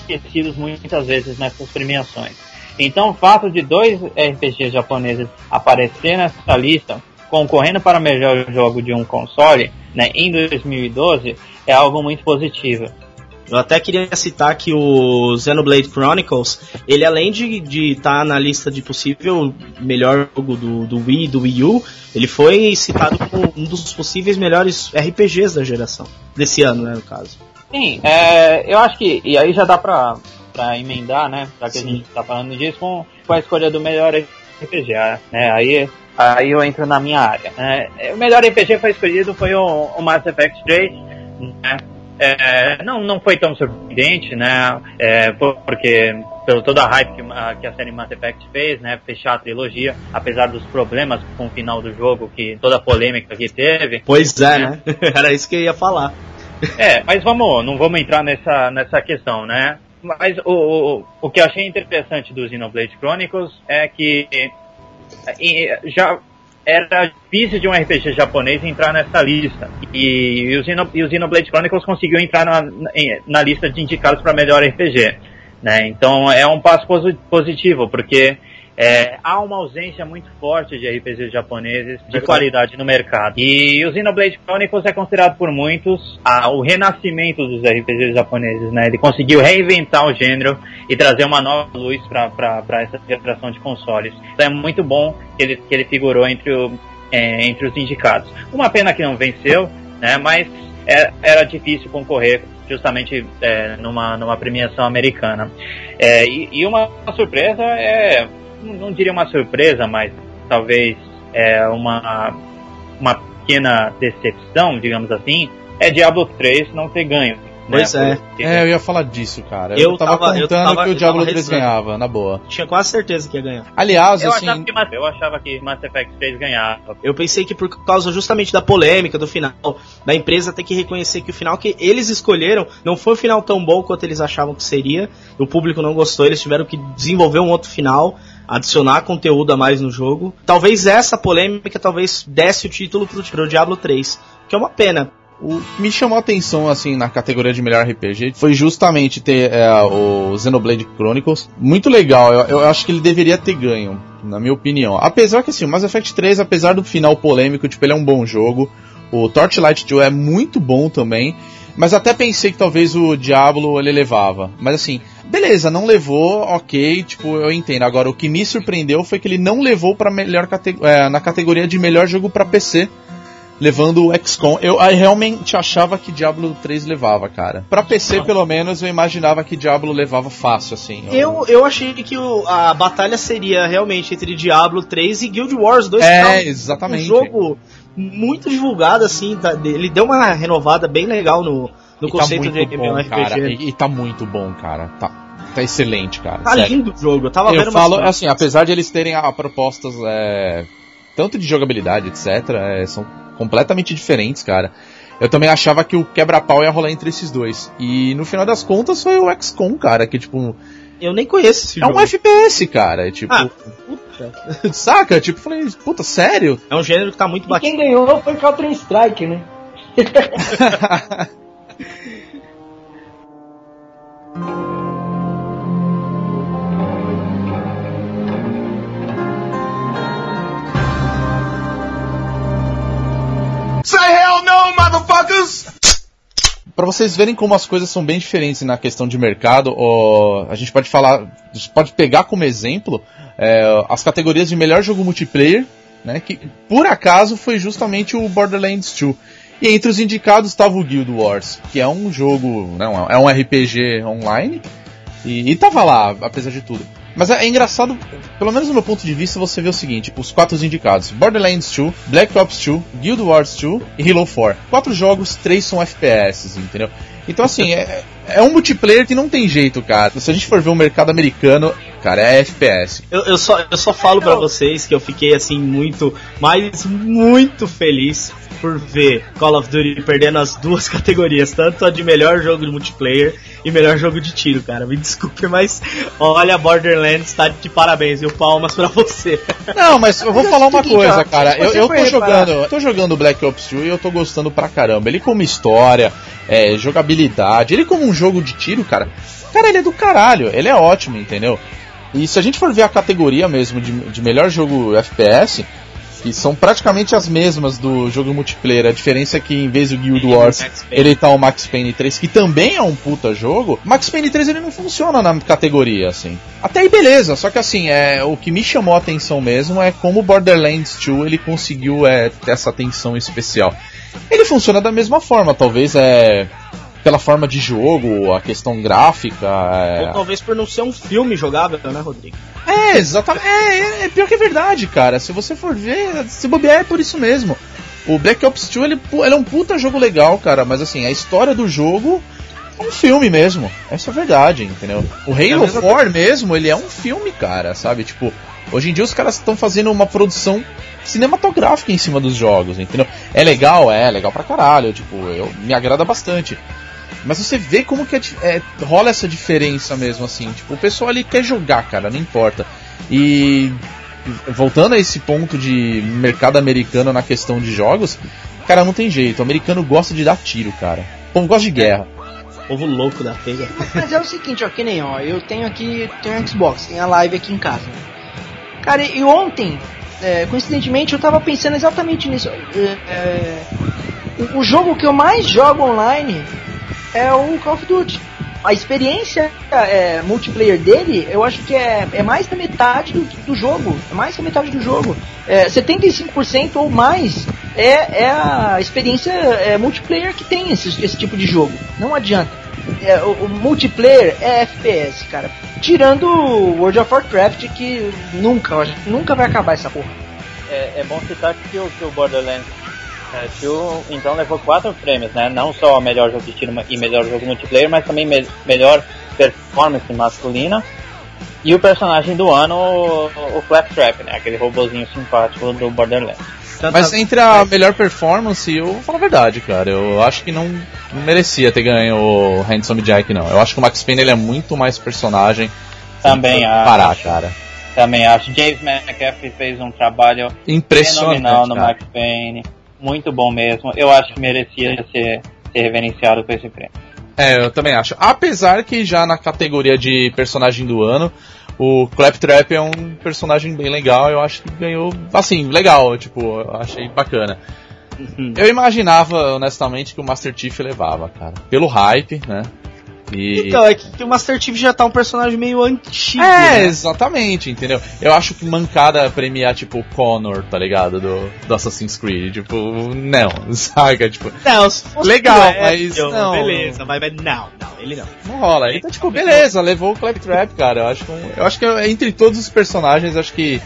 esquecidos muitas vezes nessas premiações. Então, o fato de dois RPG japoneses aparecer nessa lista, concorrendo para melhor jogo de um console, né, em 2012, é algo muito positivo. Eu até queria citar que o Xenoblade Chronicles, ele além de estar tá na lista de possível melhor jogo do, do Wii do Wii U, ele foi citado como um dos possíveis melhores RPGs da geração. Desse ano, né, no caso. Sim, é, eu acho que. E aí já dá pra, pra emendar, né? Já que Sim. a gente tá falando disso, com, com a escolha do melhor RPG, né? Aí aí eu entro na minha área. É, o melhor RPG foi escolhido foi o, o Mass Effect 3, né? É, não, não foi tão surpreendente, né? É, porque pelo toda a hype que, a, que a série Mass Effect fez, né? Fechar a trilogia, apesar dos problemas com o final do jogo, que toda a polêmica que teve. Pois é, né? né? Era isso que eu ia falar. É, mas vamos, não vamos entrar nessa, nessa questão, né? Mas o, o, o que eu achei interessante do Xenoblade Chronicles é que já era difícil de um RPG japonês entrar nessa lista. E, e, o, Xeno, o Xenoblade Chronicles conseguiu entrar na, na lista de indicados para melhor RPG. Né? Então é um passo positivo, porque é, há uma ausência muito forte de RPGs japoneses de qualidade no mercado. E o Xenoblade Chronicles é considerado por muitos a, o renascimento dos RPGs japoneses. Né? Ele conseguiu reinventar o gênero e trazer uma nova luz para essa geração de consoles. Então é muito bom que ele, que ele figurou entre, o, é, entre os indicados. Uma pena que não venceu, né? mas é, era difícil concorrer justamente é, numa, numa premiação americana. É, e, e, uma surpresa é não diria uma surpresa, mas talvez é, uma, uma pequena decepção, digamos assim, é Diablo 3 não ter ganho. Né? Pois né? é. É, eu ia falar disso, cara. Eu, eu tava, tava contando eu tava, que o Diablo 3 ganhava, na boa. Tinha quase certeza que ia ganhar. Aliás, eu assim. Achava que, eu achava que Mass Effect 3 ganhava. Eu pensei que por causa justamente da polêmica do final, da empresa ter que reconhecer que o final que eles escolheram não foi um final tão bom quanto eles achavam que seria. O público não gostou, eles tiveram que desenvolver um outro final adicionar conteúdo a mais no jogo. Talvez essa polêmica talvez desse o título pro, pro Diablo 3, que é uma pena. O que me chamou a atenção, assim, na categoria de melhor RPG foi justamente ter é, o Xenoblade Chronicles. Muito legal, eu, eu, acho que ele deveria ter ganho, na minha opinião. Apesar que, assim, o Mass Effect 3, apesar do final polêmico, tipo, ele é um bom jogo. O Torchlight 2 é muito bom também. Mas até pensei que talvez o Diablo ele levava. Mas assim, beleza, não levou, ok, tipo, eu entendo. Agora, o que me surpreendeu foi que ele não levou para melhor é, na categoria de melhor jogo para PC. Levando o XCOM. Eu, eu realmente achava que Diablo 3 levava, cara. Pra PC, pelo menos, eu imaginava que Diablo levava fácil, assim. Eu, eu achei que o, a batalha seria realmente entre Diablo 3 e Guild Wars 2. É, exatamente. Um jogo muito divulgado, assim, tá, ele deu uma renovada bem legal no, no e tá conceito tá de bom, cara, e, e tá muito bom, cara. Tá, tá excelente, cara. Tá sério. lindo o jogo. Eu tava eu vendo falo, assim, apesar de eles terem a, propostas é, tanto de jogabilidade, etc, é, são completamente diferentes, cara. Eu também achava que o quebra-pau ia rolar entre esses dois. E no final das contas foi o XCOM, cara, que tipo. Eu nem conheço esse é jogo. É um FPS, cara. É tipo. Ah, puta. Saca? Tipo, falei, puta, sério? É um gênero que tá muito batido. E quem ganhou foi Counter Strike, né? Para vocês verem como as coisas são bem diferentes na questão de mercado, ó, a gente pode falar, a gente pode pegar como exemplo é, as categorias de melhor jogo multiplayer, né, que por acaso foi justamente o Borderlands 2. E entre os indicados estava o Guild Wars, que é um jogo, não, é um RPG online, e, e tava lá, apesar de tudo. Mas é, é, engraçado, pelo menos no meu ponto de vista, você vê o seguinte: os quatro indicados: Borderlands 2, Black Ops 2, Guild Wars 2 e Halo 4. Quatro jogos, três são FPS, entendeu? Então, assim, é, é um multiplayer que não tem jeito, cara. Se a gente for ver o mercado americano, cara, é FPS. Eu, eu só, eu só falo para vocês que eu fiquei, assim, muito, mas muito feliz por ver Call of Duty perdendo as duas categorias, tanto a de melhor jogo de multiplayer e melhor jogo de tiro, cara. Me desculpe, mas olha, Borderlands tá de parabéns, viu? Palmas pra você. Não, mas eu vou falar uma coisa, cara. Eu, eu tô jogando, eu tô jogando Black Ops 2 e eu tô gostando pra caramba. Ele como história, é, jogabilidade, ele como um jogo de tiro, cara. Cara, ele é do caralho, ele é ótimo, entendeu? E se a gente for ver a categoria mesmo de, de melhor jogo FPS, que são praticamente as mesmas do jogo multiplayer. A diferença é que em vez do Guild Wars, ele tá o Max Payne 3, que também é um puta jogo. Max Payne 3 ele não funciona na categoria, assim. Até aí beleza, só que assim, é, o que me chamou a atenção mesmo é como Borderlands 2 ele conseguiu é, ter essa atenção especial. Ele funciona da mesma forma, talvez é pela forma de jogo, a questão gráfica. É... Ou talvez por não ser um filme jogável, né, Rodrigo? É, exatamente. É, é, é, pior que é verdade, cara. Se você for ver, se bobear é por isso mesmo. O Black Ops 2 ele, ele é um puta jogo legal, cara, mas assim, a história do jogo é um filme mesmo. Essa é a verdade, entendeu? O Halo 4 mesmo, ele é um filme, cara, sabe? Tipo, hoje em dia os caras estão fazendo uma produção cinematográfica em cima dos jogos, entendeu? É legal, é legal pra caralho, tipo, eu, me agrada bastante. Mas você vê como que é, é, rola essa diferença mesmo, assim. Tipo, o pessoal ali quer jogar, cara, não importa. E voltando a esse ponto de mercado americano na questão de jogos, cara, não tem jeito. O americano gosta de dar tiro, cara. O povo gosta de guerra. Povo louco da pega. Mas é o seguinte, ó, que nem, ó, eu tenho aqui, tenho um Xbox, tem a live aqui em casa. Cara, e ontem, é, coincidentemente, eu tava pensando exatamente nisso. É, é, o jogo que eu mais jogo online é o Call of Duty. A experiência é, multiplayer dele, eu acho que é, é mais da metade do, do jogo. É mais da metade do jogo. É, 75% ou mais é, é a experiência é, multiplayer que tem esse, esse tipo de jogo. Não adianta. É, o, o, multiplayer é FPS, cara. Tirando o World of Warcraft, que nunca, nunca vai acabar essa porra. É, é bom citar que o, que o Borderlands é, Tio, então levou quatro prêmios, né? Não só melhor jogo de tiro e melhor jogo multiplayer, mas também me melhor performance masculina. E o personagem do ano, o, o Claptrap, né? Aquele robozinho simpático do Borderlands. Mas entre a melhor performance, eu vou falar a verdade, cara. Eu acho que não, não merecia ter ganho o Handsome Jack, não. Eu acho que o Max Payne ele é muito mais personagem. Também acho. Parar, cara. Também acho. James McAfee fez um trabalho impressionante no Max Payne muito bom mesmo. Eu acho que merecia ser, ser reverenciado com esse prêmio. É, eu também acho. Apesar que já na categoria de personagem do ano, o Claptrap é um personagem bem legal, eu acho que ganhou, assim, legal, tipo, eu achei bacana. Uhum. Eu imaginava, honestamente, que o Master Chief levava, cara. Pelo hype, né? E... Então, é que o Master Chief já tá um personagem meio antigo. É, né? exatamente, entendeu? Eu acho que mancada premiar, tipo, o Connor, tá ligado? Do, do Assassin's Creed. Tipo, não, saca? Tipo, não, legal, mas. não. Beleza, vai, vai. Não, não, ele não. Não rola. Então, tipo, beleza, levou o Claptrap, cara. Eu acho, que, eu acho que entre todos os personagens, acho que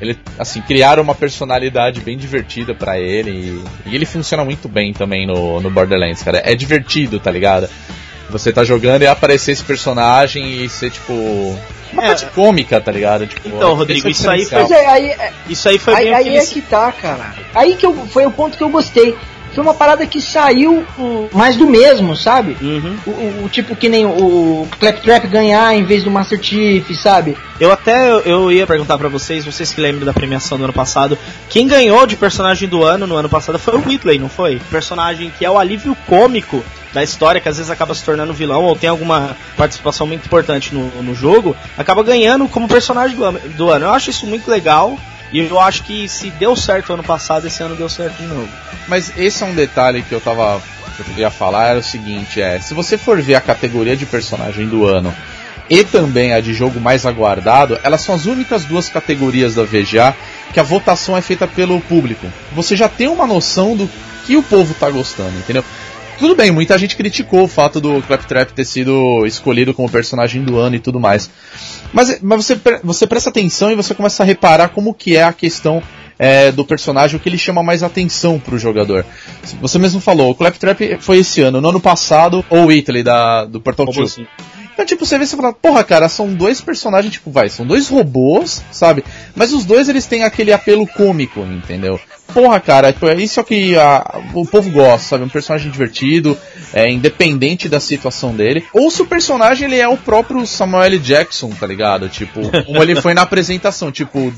ele, assim, criaram uma personalidade bem divertida para ele e, e, ele funciona muito bem também no, no Borderlands, cara. É divertido, tá ligado? Você tá jogando e aparecer esse personagem e ser tipo. Uma é. parte cômica, tá ligado? Tipo, então, Rodrigo, é isso aí foi. É, aí, isso aí foi aí, aí é que tá, cara. Aí que eu, foi o ponto que eu gostei foi uma parada que saiu mais do mesmo, sabe? Uhum. O, o, o, tipo que nem o Claptrap ganhar em vez do Master Chief, sabe? Eu até eu ia perguntar para vocês, vocês que lembram da premiação do ano passado, quem ganhou de personagem do ano no ano passado foi o Whitley, não foi? Personagem que é o alívio cômico da história, que às vezes acaba se tornando vilão ou tem alguma participação muito importante no, no jogo, acaba ganhando como personagem do, do ano. Eu acho isso muito legal. E eu acho que se deu certo ano passado, esse ano deu certo de novo. Mas esse é um detalhe que eu tava. Que eu queria falar, era o seguinte, é, se você for ver a categoria de personagem do ano e também a de jogo mais aguardado, elas são as únicas duas categorias da VGA que a votação é feita pelo público. Você já tem uma noção do que o povo tá gostando, entendeu? Tudo bem, muita gente criticou o fato do Claptrap ter sido escolhido como personagem do ano e tudo mais. Mas, mas você, você presta atenção e você começa a reparar como que é a questão é, do personagem, o que ele chama mais atenção pro jogador. Você mesmo falou, o Claptrap foi esse ano, no ano passado, ou Italy da, do Portal 2. Então, tipo, você vê e fala, porra, cara, são dois personagens, tipo, vai, são dois robôs, sabe? Mas os dois eles têm aquele apelo cômico, entendeu? Porra, cara, tipo, é isso que a, o povo gosta, sabe? Um personagem divertido, é, independente da situação dele. Ou se o personagem ele é o próprio Samuel L. Jackson, tá ligado? Tipo, como ele foi na apresentação, tipo,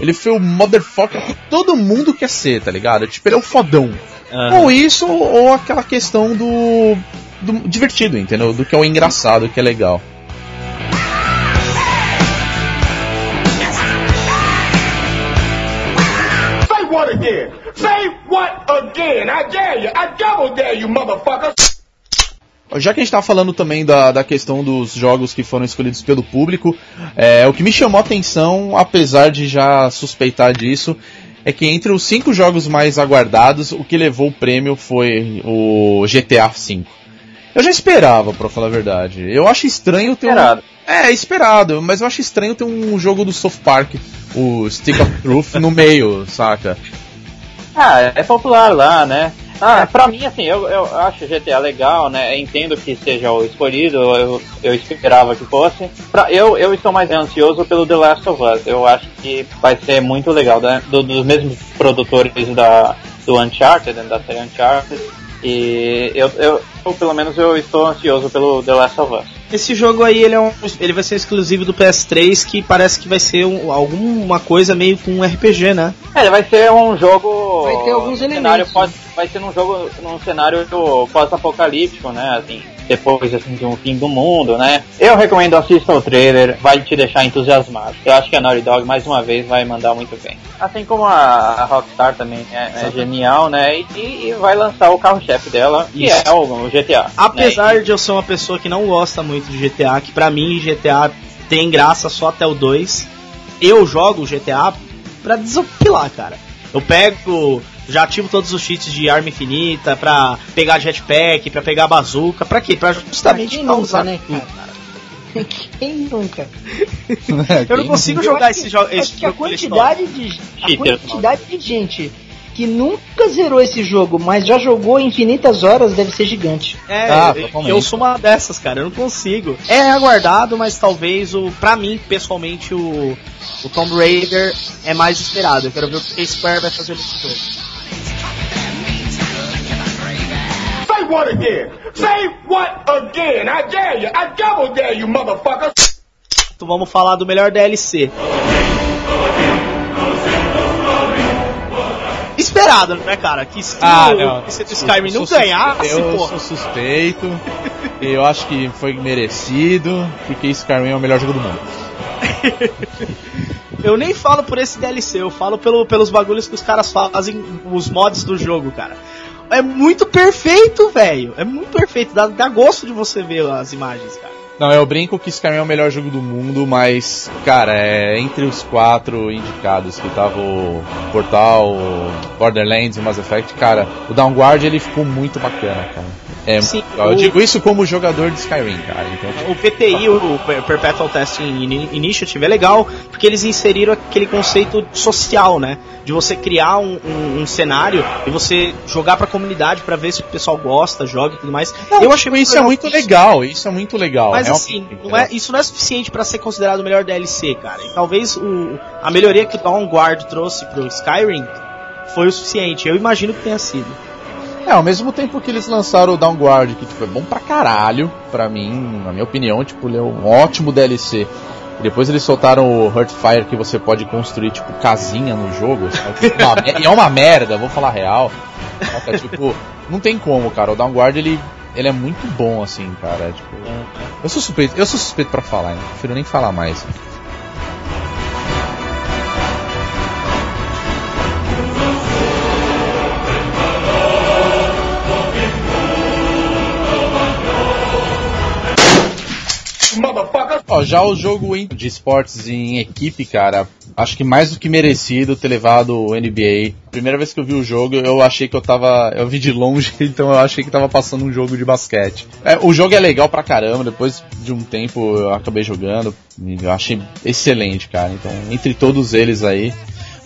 ele foi o motherfucker que todo mundo quer ser, tá ligado? Tipo, ele é o fodão. Uhum. Ou isso, ou aquela questão do do divertido, entendeu? Do que é o engraçado, que é legal. Say what again? Say what again? I dare you. I double dare you, motherfucker. Já que a gente está falando também da, da questão dos jogos que foram escolhidos pelo público, é, o que me chamou a atenção, apesar de já suspeitar disso, é que entre os cinco jogos mais aguardados, o que levou o prêmio foi o GTA V. Eu já esperava, pra falar a verdade. Eu acho estranho ter esperado. um. É, esperado, mas eu acho estranho ter um jogo do South Park, o Stick of Truth, no meio, saca? Ah, é popular lá, né? Ah, pra mim, assim, eu, eu acho GTA legal, né? Entendo que seja o escolhido, eu, eu esperava que fosse. Pra, eu, eu estou mais ansioso pelo The Last of Us. Eu acho que vai ser muito legal, né? Do, dos mesmos produtores da, do Uncharted, da série Uncharted. E eu, eu, eu, pelo menos eu estou ansioso pelo The Last of Us. Esse jogo aí ele, é um, ele vai ser exclusivo do PS3, que parece que vai ser um, alguma coisa meio com um RPG, né? É, ele vai ser um jogo. Vai ter alguns elementos. Pode, vai ser num jogo num cenário pós-apocalíptico, né? Assim, depois assim, de um fim do mundo, né? Eu recomendo assista o trailer, vai te deixar entusiasmado. Eu acho que a Naughty Dog mais uma vez vai mandar muito bem. Assim como a, Rockstar também é, é genial, né? E, e, vai lançar o carro-chefe dela, que Isso. é o, GTA. Apesar né? de eu ser uma pessoa que não gosta muito de GTA, que pra mim GTA tem graça só até o 2, eu jogo GTA pra desopilar, cara. Eu pego já ativo todos os cheats de arma infinita, pra pegar jetpack, pra pegar bazuca, pra quê? Pra justamente pra causar né, cara? Quem nunca? eu não consigo jogar esse jogo. Acho que a quantidade de a quantidade de gente que nunca zerou esse jogo, mas já jogou infinitas horas, deve ser gigante. É, ah, eu, eu sou uma dessas, cara, eu não consigo. É aguardado, mas talvez o, pra mim, pessoalmente, o, o Tomb Raider é mais esperado. Eu quero ver o que a Square vai fazer nesse jogo. What again? Say what again? I dare you. I double dare you, motherfucker. Então vamos falar do melhor DLC. Esperado, né, cara? Que se ah, não. se o Skyrim não ganhasse, eu porra. sou suspeito. eu acho que foi merecido, porque Skyrim é o melhor jogo do mundo. eu nem falo por esse DLC, eu falo pelo, pelos bagulhos que os caras fazem, os mods do jogo, cara é muito perfeito, velho. É muito perfeito. Dá, dá gosto de você ver as imagens, cara. Não, eu brinco que Skyrim é o melhor jogo do mundo, mas, cara, é entre os quatro indicados que tava o Portal, o Borderlands e Mass Effect, cara, o Downguard ele ficou muito bacana, cara. É, Sim, eu o... digo isso como jogador de Skyrim, cara. Então, o PTI, o Perpetual Testing Initiative, é legal porque eles inseriram aquele conceito social, né? De você criar um, um, um cenário e você jogar pra comunidade para ver se o pessoal gosta, joga e tudo mais. Não, eu achei isso é muito legal, isso é muito legal. Mas assim, não é, isso não é suficiente para ser considerado o melhor DLC, cara. E talvez o, a melhoria que o Dawnguard trouxe pro Skyrim foi o suficiente. Eu imagino que tenha sido. É, ao mesmo tempo que eles lançaram o Downguard, que tipo, é bom pra caralho, pra mim, na minha opinião, tipo, ele é um ótimo DLC. E depois eles soltaram o Heartfire que você pode construir, tipo, casinha no jogo. e é uma merda, vou falar real. É, tipo, não tem como, cara. O Downguard ele, ele é muito bom, assim, cara. Tipo, eu sou suspeito, eu sou suspeito pra falar, hein? prefiro nem falar mais. Ó, já o jogo de esportes em equipe, cara, acho que mais do que merecido ter levado o NBA. Primeira vez que eu vi o jogo, eu achei que eu tava. Eu vi de longe, então eu achei que tava passando um jogo de basquete. É, o jogo é legal pra caramba, depois de um tempo eu acabei jogando. Eu achei excelente, cara. Então, entre todos eles aí.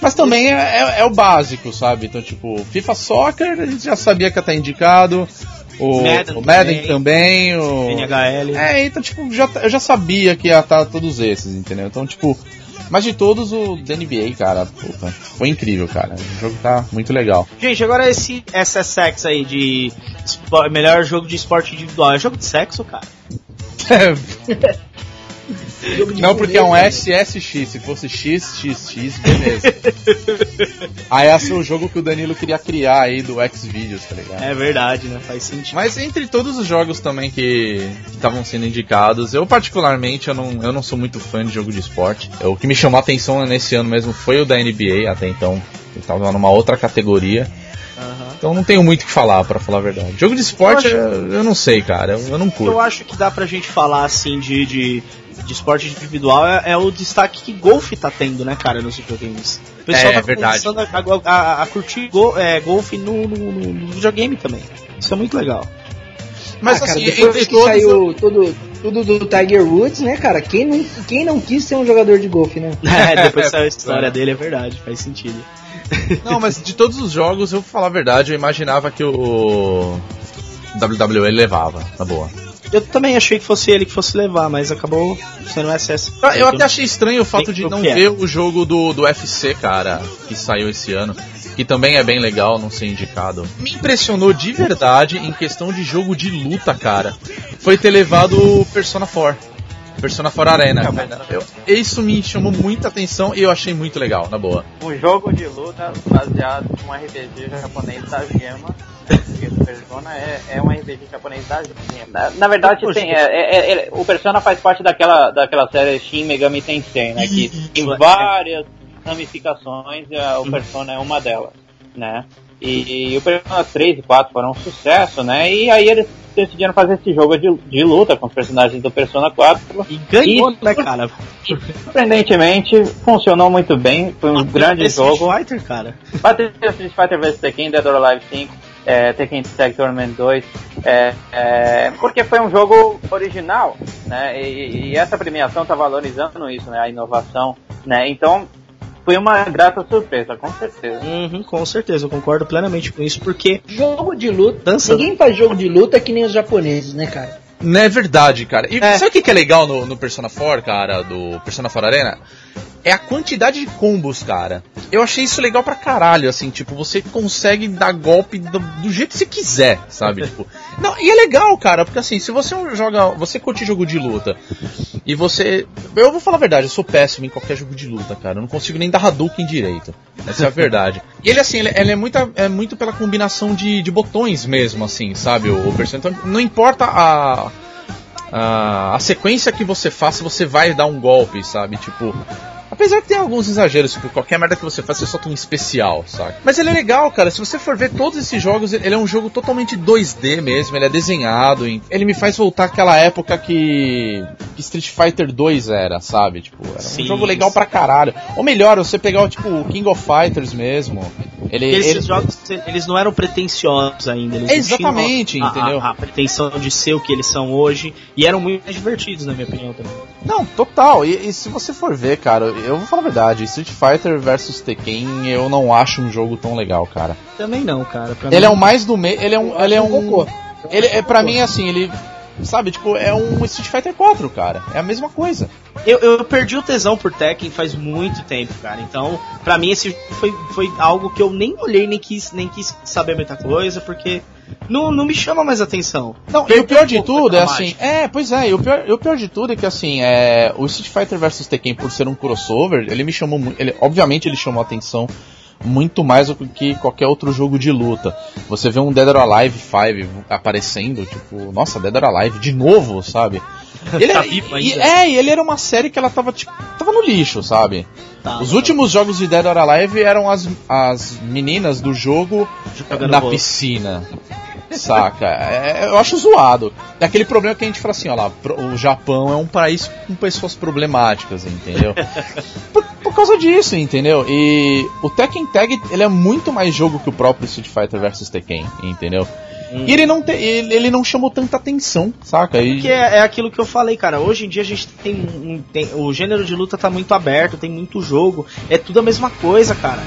Mas também é, é, é, o básico, sabe? Então, tipo, FIFA Soccer, a gente já sabia que ia estar indicado. O Madden, o Madden também, também, o NHL. É, então, tipo, já, eu já sabia que ia estar todos esses, entendeu? Então, tipo, mas de todos, o da NBA, cara, puta, foi incrível, cara. O jogo tá muito legal. Gente, agora esse SSX aí de melhor jogo de esporte individual. É jogo de sexo, cara? Não, porque é um SSX. Se fosse XXX, beleza. aí esse é o jogo que o Danilo queria criar aí do Xvideos, tá ligado? É verdade, né? Faz sentido. Mas entre todos os jogos também que estavam sendo indicados, eu particularmente eu não, eu não sou muito fã de jogo de esporte. O que me chamou a atenção nesse ano mesmo foi o da NBA, até então. Ele tava numa outra categoria. Uhum. Então não tenho muito o que falar, para falar a verdade. Jogo de esporte, eu, acho... eu, não sei, cara. Eu, eu, não curto. Eu acho que dá pra gente falar assim de, de de esporte individual é, é, o destaque que golfe tá tendo, né, cara, nos videogames. O pessoal é, tá verdade. começando a, a, a, curtir go, é, golfe no, no, no, videogame também. Isso é muito legal. Mas ah, assim, cara, depois que saiu tudo, tudo do Tiger Woods, né, cara? Quem não, quem não quis ser um jogador de golfe, né? É, depois saiu a história dele, é verdade, faz sentido. Não, mas de todos os jogos, eu vou falar a verdade, eu imaginava que o WWE levava, na boa. Eu também achei que fosse ele que fosse levar, mas acabou sendo o SS. Ah, eu até achei estranho o fato de não ver o jogo do, do UFC, cara, que saiu esse ano. Que também é bem legal não ser indicado. Me impressionou de verdade em questão de jogo de luta, cara. Foi ter levado o Persona 4. Persona 4 Arena. Eu, isso me chamou muita atenção e eu achei muito legal, na boa. Um jogo de luta baseado em um RPG japonês da Gema o Persona é, é um RPG japonês da na, na verdade, tem, é, é, é, o Persona faz parte daquela, daquela série Shin Megami Tensei, né? Que tem várias ramificações e o Persona é uma delas, né? E, e o Persona 3 e 4 foram um sucesso, né? E aí eles decidiram fazer esse jogo de, de luta com os personagens do Persona 4. E ganhou, e, né, cara? E, surpreendentemente, funcionou muito bem. Foi um grande jogo. Street Fighter, cara. Bateu Street Fighter vs Tekken, Dead or Alive 5 é, Tekken Tag Tournament 2, é, é, porque foi um jogo original, né? E, e essa premiação está valorizando isso, né? A inovação, né? Então foi uma grata surpresa, com certeza. Uhum, com certeza, eu concordo plenamente com isso, porque jogo de luta, Dança. ninguém faz jogo de luta que nem os japoneses, né, cara? Não é verdade, cara. E é. sabe o que é legal no, no Persona 4, cara, do Persona 4 Arena? é a quantidade de combos, cara. Eu achei isso legal pra caralho, assim, tipo, você consegue dar golpe do, do jeito que você quiser, sabe? tipo, não, e é legal, cara, porque assim, se você joga, você curte jogo de luta e você, eu vou falar a verdade, eu sou péssimo em qualquer jogo de luta, cara. Eu não consigo nem dar Hadouken direito. Essa é a verdade. E ele assim, ele, ele é muito é muito pela combinação de, de botões mesmo, assim, sabe? O, o personagem. Então, não importa a a, a sequência que você faça, você vai dar um golpe, sabe? Tipo, Apesar que tem alguns exageros, tipo, qualquer merda que você faz, você solta um especial, sabe? Mas ele é legal, cara. Se você for ver todos esses jogos, ele é um jogo totalmente 2D mesmo, ele é desenhado. Ele me faz voltar àquela época que, que Street Fighter 2 era, sabe? Tipo, era um jogo legal sim. pra caralho. Ou melhor, você pegar tipo, o King of Fighters mesmo. Ele, esses ele... jogos, eles não eram pretensiosos ainda. Eles Exatamente, a, entendeu? A, a, pretensão de ser o que eles são hoje. E eram muito mais divertidos, na minha opinião, também. Não, total. E, e se você for ver, cara, eu vou falar a verdade. Street Fighter vs Tekken, eu não acho um jogo tão legal, cara. Também não, cara. Ele mim... é o mais do meio. Ele é um. Ele é um. Ele é, pra mim, assim, ele Sabe, tipo, é um Street Fighter 4, cara. É a mesma coisa. Eu, eu perdi o tesão por Tekken faz muito tempo, cara. Então, pra mim, esse foi, foi algo que eu nem olhei, nem quis, nem quis saber muita coisa, porque não, não me chama mais atenção. Não, e o pior de tudo é assim. É, pois é, e o pior, o pior de tudo é que assim, é, o Street Fighter vs Tekken, por ser um crossover, ele me chamou muito. Obviamente ele chamou atenção muito mais do que qualquer outro jogo de luta. Você vê um Dead or Alive 5 aparecendo, tipo, nossa, Dead or Alive de novo, sabe? Ele tá é, e, é, ele era uma série que ela tava, tipo, tava no lixo, sabe? Tá, Os últimos jogos de Dead or Alive eram as, as meninas do jogo Jogando na piscina. Saca? É, eu acho zoado. É aquele problema que a gente fala assim, ó lá, o Japão é um país com pessoas problemáticas, entendeu? por, por, causa disso, entendeu? E o Tekken Tag, ele é muito mais jogo que o próprio Street Fighter vs Tekken, entendeu? Hum. E ele não, te, ele, ele, não chamou tanta atenção, saca? E... Porque é, é, aquilo que eu falei, cara. Hoje em dia a gente tem, tem. O gênero de luta tá muito aberto, tem muito jogo. É tudo a mesma coisa, cara.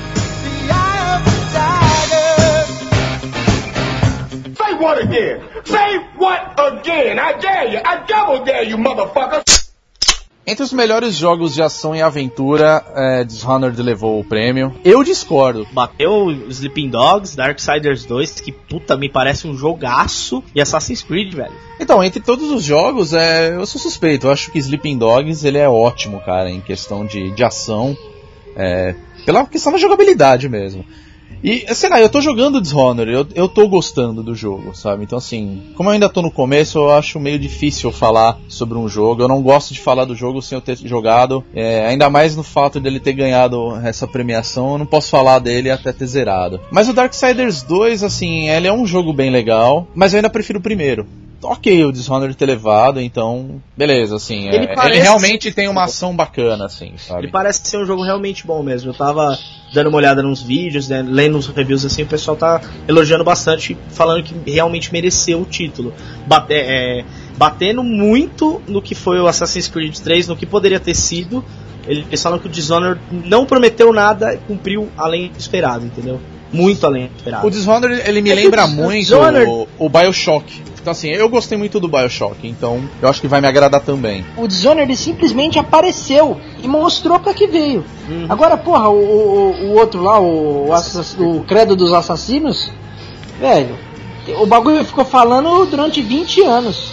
What again? Say what again? I dare you. I double dare you, motherfucker. Entre os melhores jogos de ação e aventura, é, Dishonored levou o prêmio. Eu discordo. Bateu Sleeping Dogs, Darksiders 2, que puta, me parece um jogaço, e Assassin's Creed, velho. Então, entre todos os jogos, é, eu sou suspeito. Eu acho que Sleeping Dogs ele é ótimo, cara, em questão de, de ação. É, pela questão da jogabilidade mesmo. E, sei lá, eu tô jogando Dishonored, eu, eu tô gostando do jogo, sabe? Então, assim, como eu ainda tô no começo, eu acho meio difícil falar sobre um jogo. Eu não gosto de falar do jogo sem eu ter jogado, é, ainda mais no fato dele ter ganhado essa premiação, eu não posso falar dele até ter zerado. Mas o Darksiders 2, assim, ele é um jogo bem legal, mas eu ainda prefiro o primeiro ok o Dishonored ter levado, então, beleza, assim. Ele, é, ele realmente tem uma ação bacana, assim, sabe? Ele parece ser um jogo realmente bom mesmo. Eu tava dando uma olhada nos vídeos, né, lendo os reviews assim, o pessoal tá elogiando bastante, falando que realmente mereceu o título. Bate, é, batendo muito no que foi o Assassin's Creed 3, no que poderia ter sido. Eles falam que o Dishonored não prometeu nada e cumpriu além do esperado, entendeu? Muito além do esperado. O Dishonored, ele me é lembra muito o, o Bioshock. Então, assim, eu gostei muito do Bioshock, então eu acho que vai me agradar também. O Dishonored simplesmente apareceu e mostrou pra que veio. Uhum. Agora, porra, o, o, o, outro lá, o, o Credo dos Assassinos, velho, o bagulho ficou falando durante 20 anos.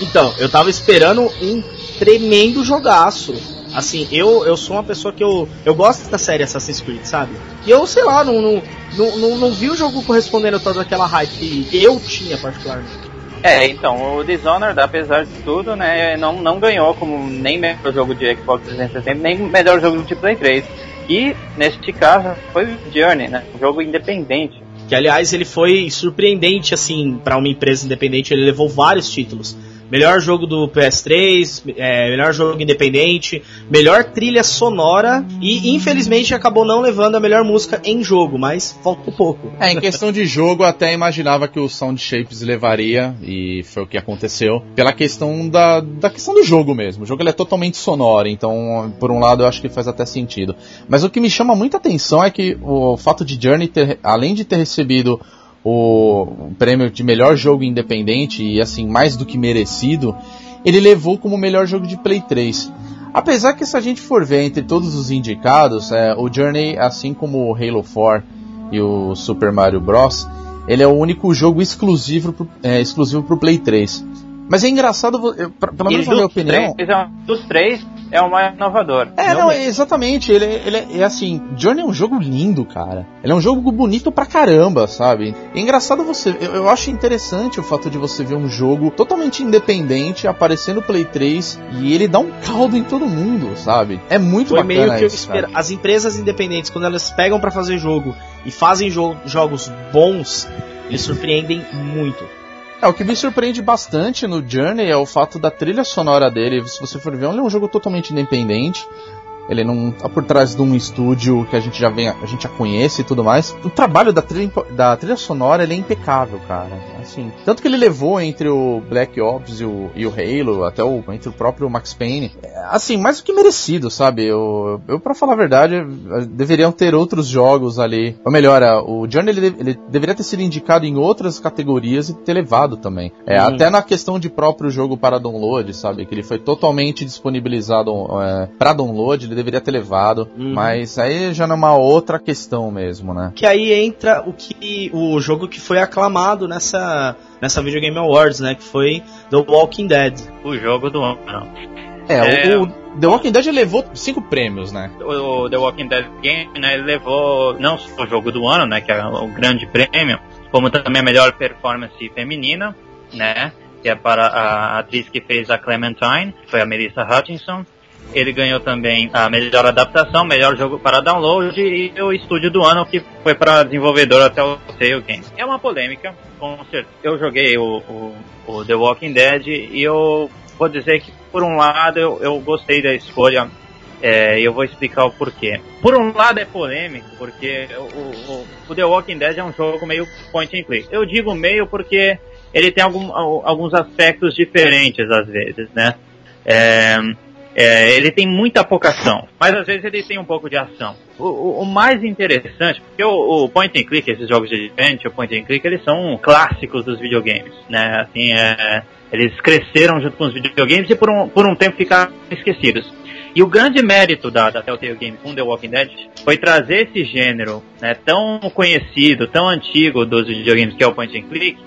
Então, eu tava esperando um tremendo jogaço. Assim, eu, eu sou uma pessoa que eu, eu gosto da série Assassin's Creed, sabe? E eu, sei lá, não, não, não, não, não vi o jogo correspondendo a toda aquela hype que eu tinha particularmente. É, então, o Dishonored, apesar de tudo, né, não, não ganhou como nem melhor jogo de Xbox 360, nem melhor jogo de Play 3. E, neste caso, foi o Journey, né, um jogo independente. Que, aliás, ele foi surpreendente, assim, para uma empresa independente, ele levou vários títulos melhor jogo do PS3, é, melhor jogo independente, melhor trilha sonora e infelizmente acabou não levando a melhor música em jogo, mas falta pouco. É, em questão de jogo, até imaginava que o Sound Shapes levaria e foi o que aconteceu, pela questão da, da questão do jogo mesmo. O jogo ele é totalmente sonoro, então por um lado eu acho que faz até sentido. Mas o que me chama muita atenção é que o fato de Journey ter, além de ter recebido o prêmio de melhor jogo independente e assim mais do que merecido, ele levou como melhor jogo de Play 3. Apesar que se a gente for ver entre todos os indicados, é, o Journey, assim como o Halo 4 e o Super Mario Bros, ele é o único jogo exclusivo é, exclusivo pro Play 3. Mas é engraçado, eu, pra, pelo menos na minha opinião. Três, é dos três, é o mais inovador. É, não, exatamente. Ele, ele é, é, assim, Journey é um jogo lindo, cara. Ele é um jogo bonito pra caramba, sabe? É engraçado você. Eu, eu acho interessante o fato de você ver um jogo totalmente independente aparecer no Play 3 e ele dá um caldo em todo mundo, sabe? É muito Foi bacana meio que isso, eu espero. As empresas independentes, quando elas pegam para fazer jogo e fazem jo jogos bons, eles surpreendem muito. É, o que me surpreende bastante no Journey é o fato da trilha sonora dele. Se você for ver, ele é um jogo totalmente independente. Ele não tá por trás de um estúdio que a gente já vem, a gente já conhece e tudo mais. O trabalho da trilha, da trilha sonora ele é impecável, cara. Assim, tanto que ele levou entre o Black Ops e o, e o Halo, até o entre o próprio Max Payne, é, assim, mais do que merecido, sabe? Eu, eu para falar a verdade, deveriam ter outros jogos ali. Ou melhor, o Journey ele, ele deveria ter sido indicado em outras categorias e ter levado também. É, uhum. Até na questão de próprio jogo para download, sabe? Que ele foi totalmente disponibilizado é, para download, ele deveria ter levado. Uhum. Mas aí já numa outra questão mesmo, né? Que aí entra o que o jogo que foi aclamado nessa nessa Video Game Awards, né? Que foi The Walking Dead. O jogo do ano. É, é, o, The Walking Dead levou cinco prêmios, né? O, o, The Walking Dead Game, né, ele levou não só o jogo do ano, né, que é o grande prêmio, como também a melhor performance feminina, né, que é para a atriz que fez a Clementine, foi a Melissa Hutchinson. Ele ganhou também a melhor adaptação, melhor jogo para download e o estúdio do ano que foi para desenvolvedor até o Telltale Games. É uma polêmica, com certeza. Eu joguei o, o, o The Walking Dead e eu vou dizer que, por um lado, eu, eu gostei da escolha é, eu vou explicar o porquê. Por um lado é polêmico, porque o, o, o, The Walking Dead é um jogo meio point and click. Eu digo meio porque ele tem algum, alguns aspectos diferentes às vezes, né? É, é, ele tem muita pouca ação, mas às vezes ele tem um pouco de ação. O, o, o mais interessante, porque o, o, point and click, esses jogos de adventure, o point and click, eles são clássicos dos videogames, né? Assim, é, eles cresceram junto com os videogames e por um, por um tempo ficaram esquecidos. E o grande mérito da, da Telltale Games com The Walking Dead foi trazer esse gênero né, tão conhecido, tão antigo dos videogames que é o point and click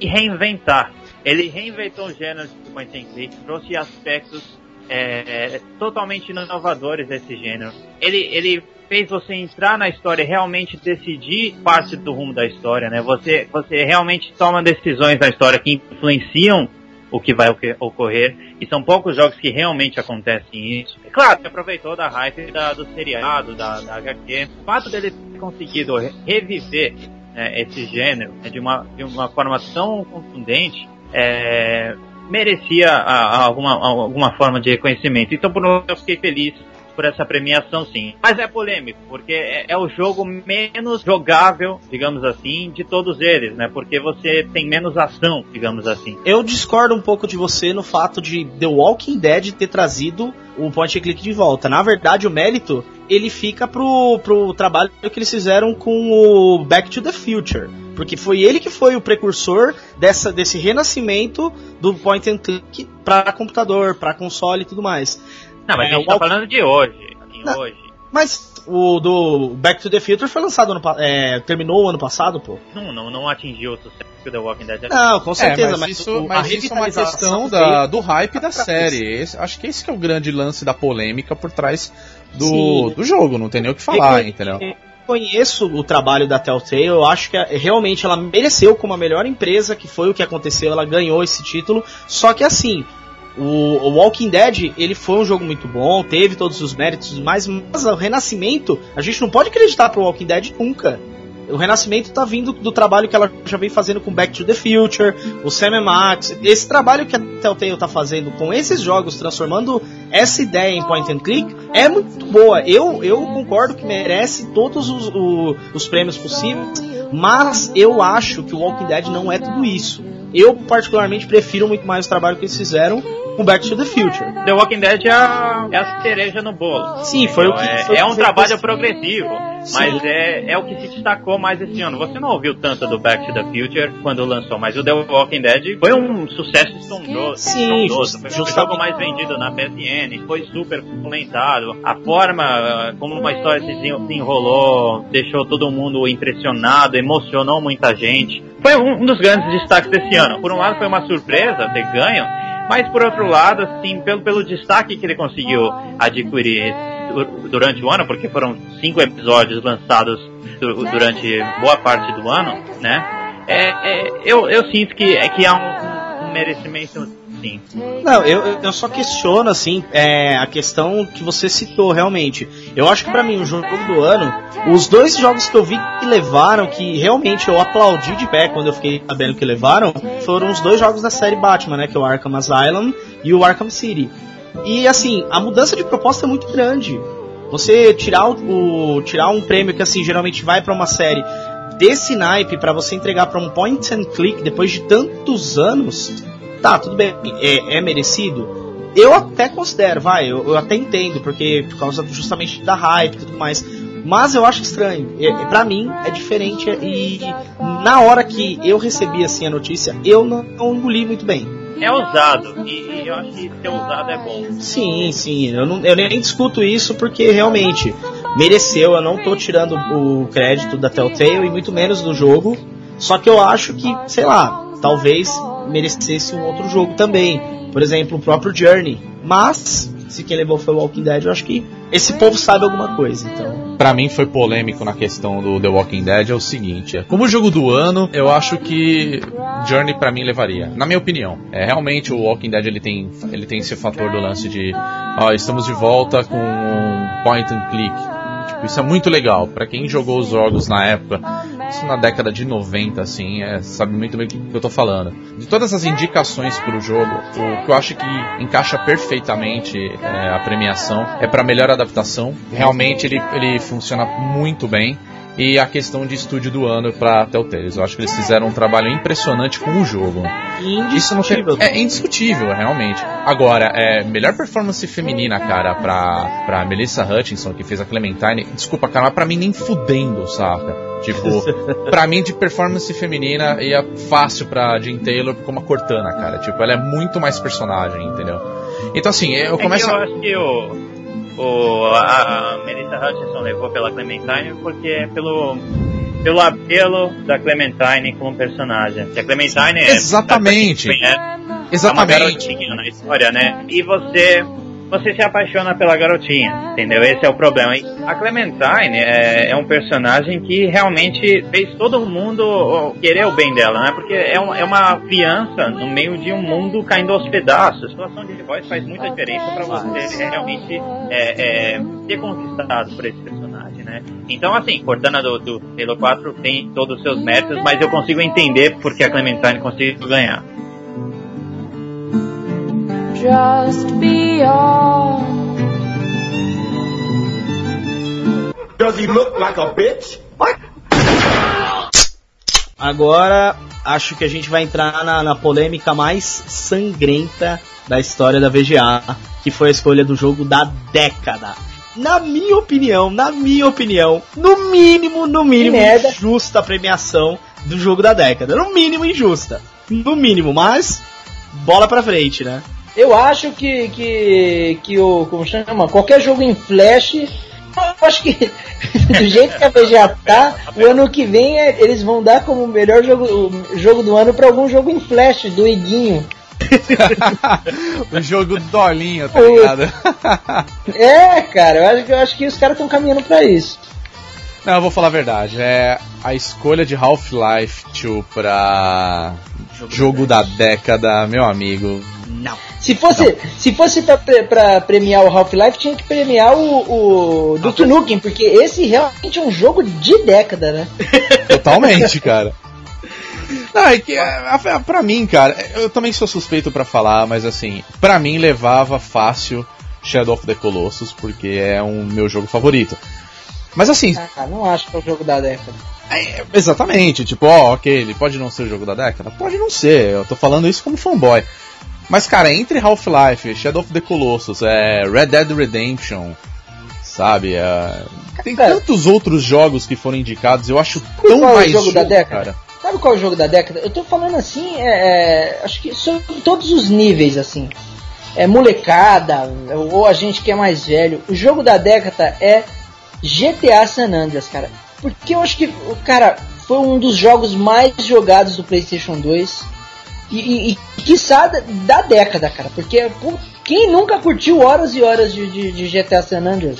e reinventar. Ele reinventou o gênero de point and click, trouxe aspectos é, totalmente inovadores desse gênero. Ele, ele fez você entrar na história e realmente decidir parte do rumo da história, né? Você, você realmente toma decisões na história que influenciam o que vai ocorrer, e são poucos jogos que realmente acontecem isso. É claro, aproveitou da hype da, do seriado, da, da HQ. O fato dele ter conseguido reviver né, esse gênero né, de, uma, de uma forma tão contundente, é, merecia a, a alguma, a alguma forma de reconhecimento. Então, por um eu fiquei feliz por essa premiação, sim. Mas é polêmico, porque é, é, o jogo menos jogável, digamos assim, de todos eles, né? Porque você tem menos ação, digamos assim. Eu discordo um pouco de você no fato de The Walking Dead ter trazido o point and click de volta. Na verdade, o mérito ele fica pro, pro trabalho que eles fizeram com o Back to the Future. Porque foi ele que foi o precursor dessa, desse renascimento do point and click para computador, para console e tudo mais. Não, mas é, a gente tá falando de hoje. Não, hoje. Mas o do Back to the Future foi lançado ano, é, terminou o ano passado, pô. Não, não, não atingiu o sucesso que o The Walking Dead Não, com certeza, é, mas, mas, isso, o, mas isso é uma questão da, do hype da série. Esse, acho que esse que é o grande lance da polêmica por trás do, do jogo, não tem nem o que falar, e, entendeu? conheço o trabalho da Telltale, eu acho que realmente ela mereceu como a melhor empresa, que foi o que aconteceu, ela ganhou esse título. Só que assim, o, Walking Dead, ele foi um jogo muito bom, teve todos os méritos, mas, mas o Renascimento, a gente não pode acreditar pro Walking Dead nunca. O Renascimento tá vindo do trabalho que ela já vem fazendo com Back to the Future, o Sam Max. Esse trabalho que a Telltale tá fazendo com esses jogos, transformando essa ideia em point and click, é muito boa. Eu, eu concordo que merece todos os, o, os prêmios possíveis, mas eu acho que o Walking Dead não é tudo isso. Eu, particularmente, prefiro muito mais o trabalho que eles fizeram com Back to the Future. The Walking Dead é a, é a cereja no bolo. Sim, foi então, o que. É, foi é um trabalho progressivo, Sim. mas é, é o que se destacou mais esse ano. Você não ouviu tanto do Back to the Future quando lançou, mas o The Walking Dead foi um sucesso estrondoso. Sim, estrondoso. Foi o jogo mais vendido na PSN, foi super comentado. A forma como uma história se desenrolou deixou todo mundo impressionado, emocionou muita gente. Foi um dos grandes destaques desse ano. Por um lado, foi uma surpresa ter ganho, mas por outro lado, assim, pelo, pelo destaque que ele conseguiu adquirir durante o ano, porque foram cinco episódios lançados durante boa parte do ano, né? É, é, eu, eu sinto que, é, que há um, um merecimento sim. Não, eu, eu só questiono, assim, é, a questão que você citou, realmente. Eu acho que para mim, o jogo do ano, os dois jogos que eu vi que levaram, que realmente eu aplaudi de pé quando eu fiquei sabendo que levaram, foram os dois jogos da série Batman, né? Que é o Arkham Asylum e o Arkham City. E assim, a mudança de proposta é muito grande. Você tirar o tirar um prêmio que assim geralmente vai para uma série desse naipe para você entregar para um point and click depois de tantos anos, tá, tudo bem, é, é merecido. Eu até considero, vai, eu, eu, até entendo, porque por causa justamente da hype e tudo mais. Mas eu acho estranho. É, é, para mim é diferente e na hora que eu recebi assim a notícia, eu não, não engoli muito bem. É usado e, e eu acho que ser usado é bom. Sim, sim. Eu, não, eu nem discuto isso porque realmente mereceu. Eu não tô tirando o crédito da Telltale e muito menos do jogo. Só que eu acho que, sei lá, talvez merecesse um outro jogo também. Por exemplo, o próprio Journey. Mas, se quem levou foi o Walking Dead, eu acho que esse povo sabe alguma coisa, então. Para mim foi polêmico na questão do The Walking Dead é o seguinte, é, como jogo do ano, eu acho que Journey para mim levaria, na minha opinião. É realmente o Walking Dead ele tem ele tem esse fator do lance de, ó, estamos de volta com point and click isso é muito legal. para quem jogou os jogos na época, isso na década de 90, assim, é, sabe muito bem o que eu tô falando. De todas as indicações pro jogo, o que eu acho que encaixa perfeitamente é, a premiação é para melhor adaptação. Realmente ele, ele funciona muito bem e a questão de estúdio do ano para Telltale. Eu acho que eles fizeram um trabalho impressionante com o jogo. Isso não tem, é indiscutível, realmente. Agora, é melhor performance feminina, cara, pra, pra Melissa Hutchinson, que fez a Clementine. Desculpa, cara, mas pra mim nem fudendo, saca? Tipo, pra mim de performance feminina ia fácil pra Jean Taylor como a Cortana, cara. Tipo, ela é muito mais personagem, entendeu? Então assim, eu começo. É eu acho que o o, a, a Melissa Hutchinson levou pela Clementine porque é pelo, pelo apelo da Clementine como personagem. Que a Clementine é. Exatamente! É, Exatamente! É uma na história, né? E você você se apaixona pela garotinha, entendeu? Esse é o problema. E a Clementine é, é, um personagem que realmente fez todo mundo querer o bem dela, né? Porque é, um, é uma criança no meio de um mundo caindo aos pedaços. A situação de voz faz muita diferença para você realmente é, é, ser conquistado por esse personagem, né? Então, assim, Cortana do, do Halo 4 tem todos os seus méritos, mas eu consigo entender porque a Clementine conseguiu ganhar just beyond. Does he look like a bitch? What? Agora acho que a gente vai entrar na, na, polêmica mais sangrenta da história da VGA, que foi a escolha do jogo da década. Na minha opinião, na minha opinião, no mínimo, no mínimo, injusta a premiação do jogo da década. No mínimo injusta. No mínimo, mas bola pra frente, né? Eu acho que, que, que o. Como chama? Qualquer jogo em flash. Eu acho que do jeito que a VGA tá, o ano que vem é, eles vão dar como o melhor jogo, jogo do ano para algum jogo em flash do Iguinho. o jogo dolinho, tá ligado? é, cara, eu acho, eu acho que os caras estão caminhando para isso. Não, eu vou falar a verdade. É a escolha de Half-Life 2 pra jogo, jogo da década, meu amigo. Não. Se fosse, não. se fosse pra, pra premiar o Half-Life, tinha que premiar o, o Duke Nukem, porque esse realmente é um jogo de década, né? Totalmente, cara. Não, é que é, pra mim, cara, eu também sou suspeito para falar, mas assim, pra mim levava fácil Shadow of the Colossus, porque é um meu jogo favorito. Mas assim. Ah, não acho que é o jogo da década. É, exatamente, tipo, ó, ok, ele pode não ser o jogo da década? Pode não ser, eu tô falando isso como fanboy. Mas, cara, entre Half-Life, Shadow of the Colossus, é, Red Dead Redemption, sabe? É, tem cara, tantos outros jogos que foram indicados, eu acho tão qual mais é o jogo, jogo da década? Cara. Sabe qual é o jogo da década? Eu tô falando assim, é, é, acho que são todos os níveis, assim. É molecada, ou a gente que é mais velho. O jogo da década é GTA San Andreas, cara. Porque eu acho que, cara, foi um dos jogos mais jogados do PlayStation 2 e, e, e quiçá da, da, década, cara. Porque pô, quem nunca curtiu horas e horas de, de, de GTA San Andreas?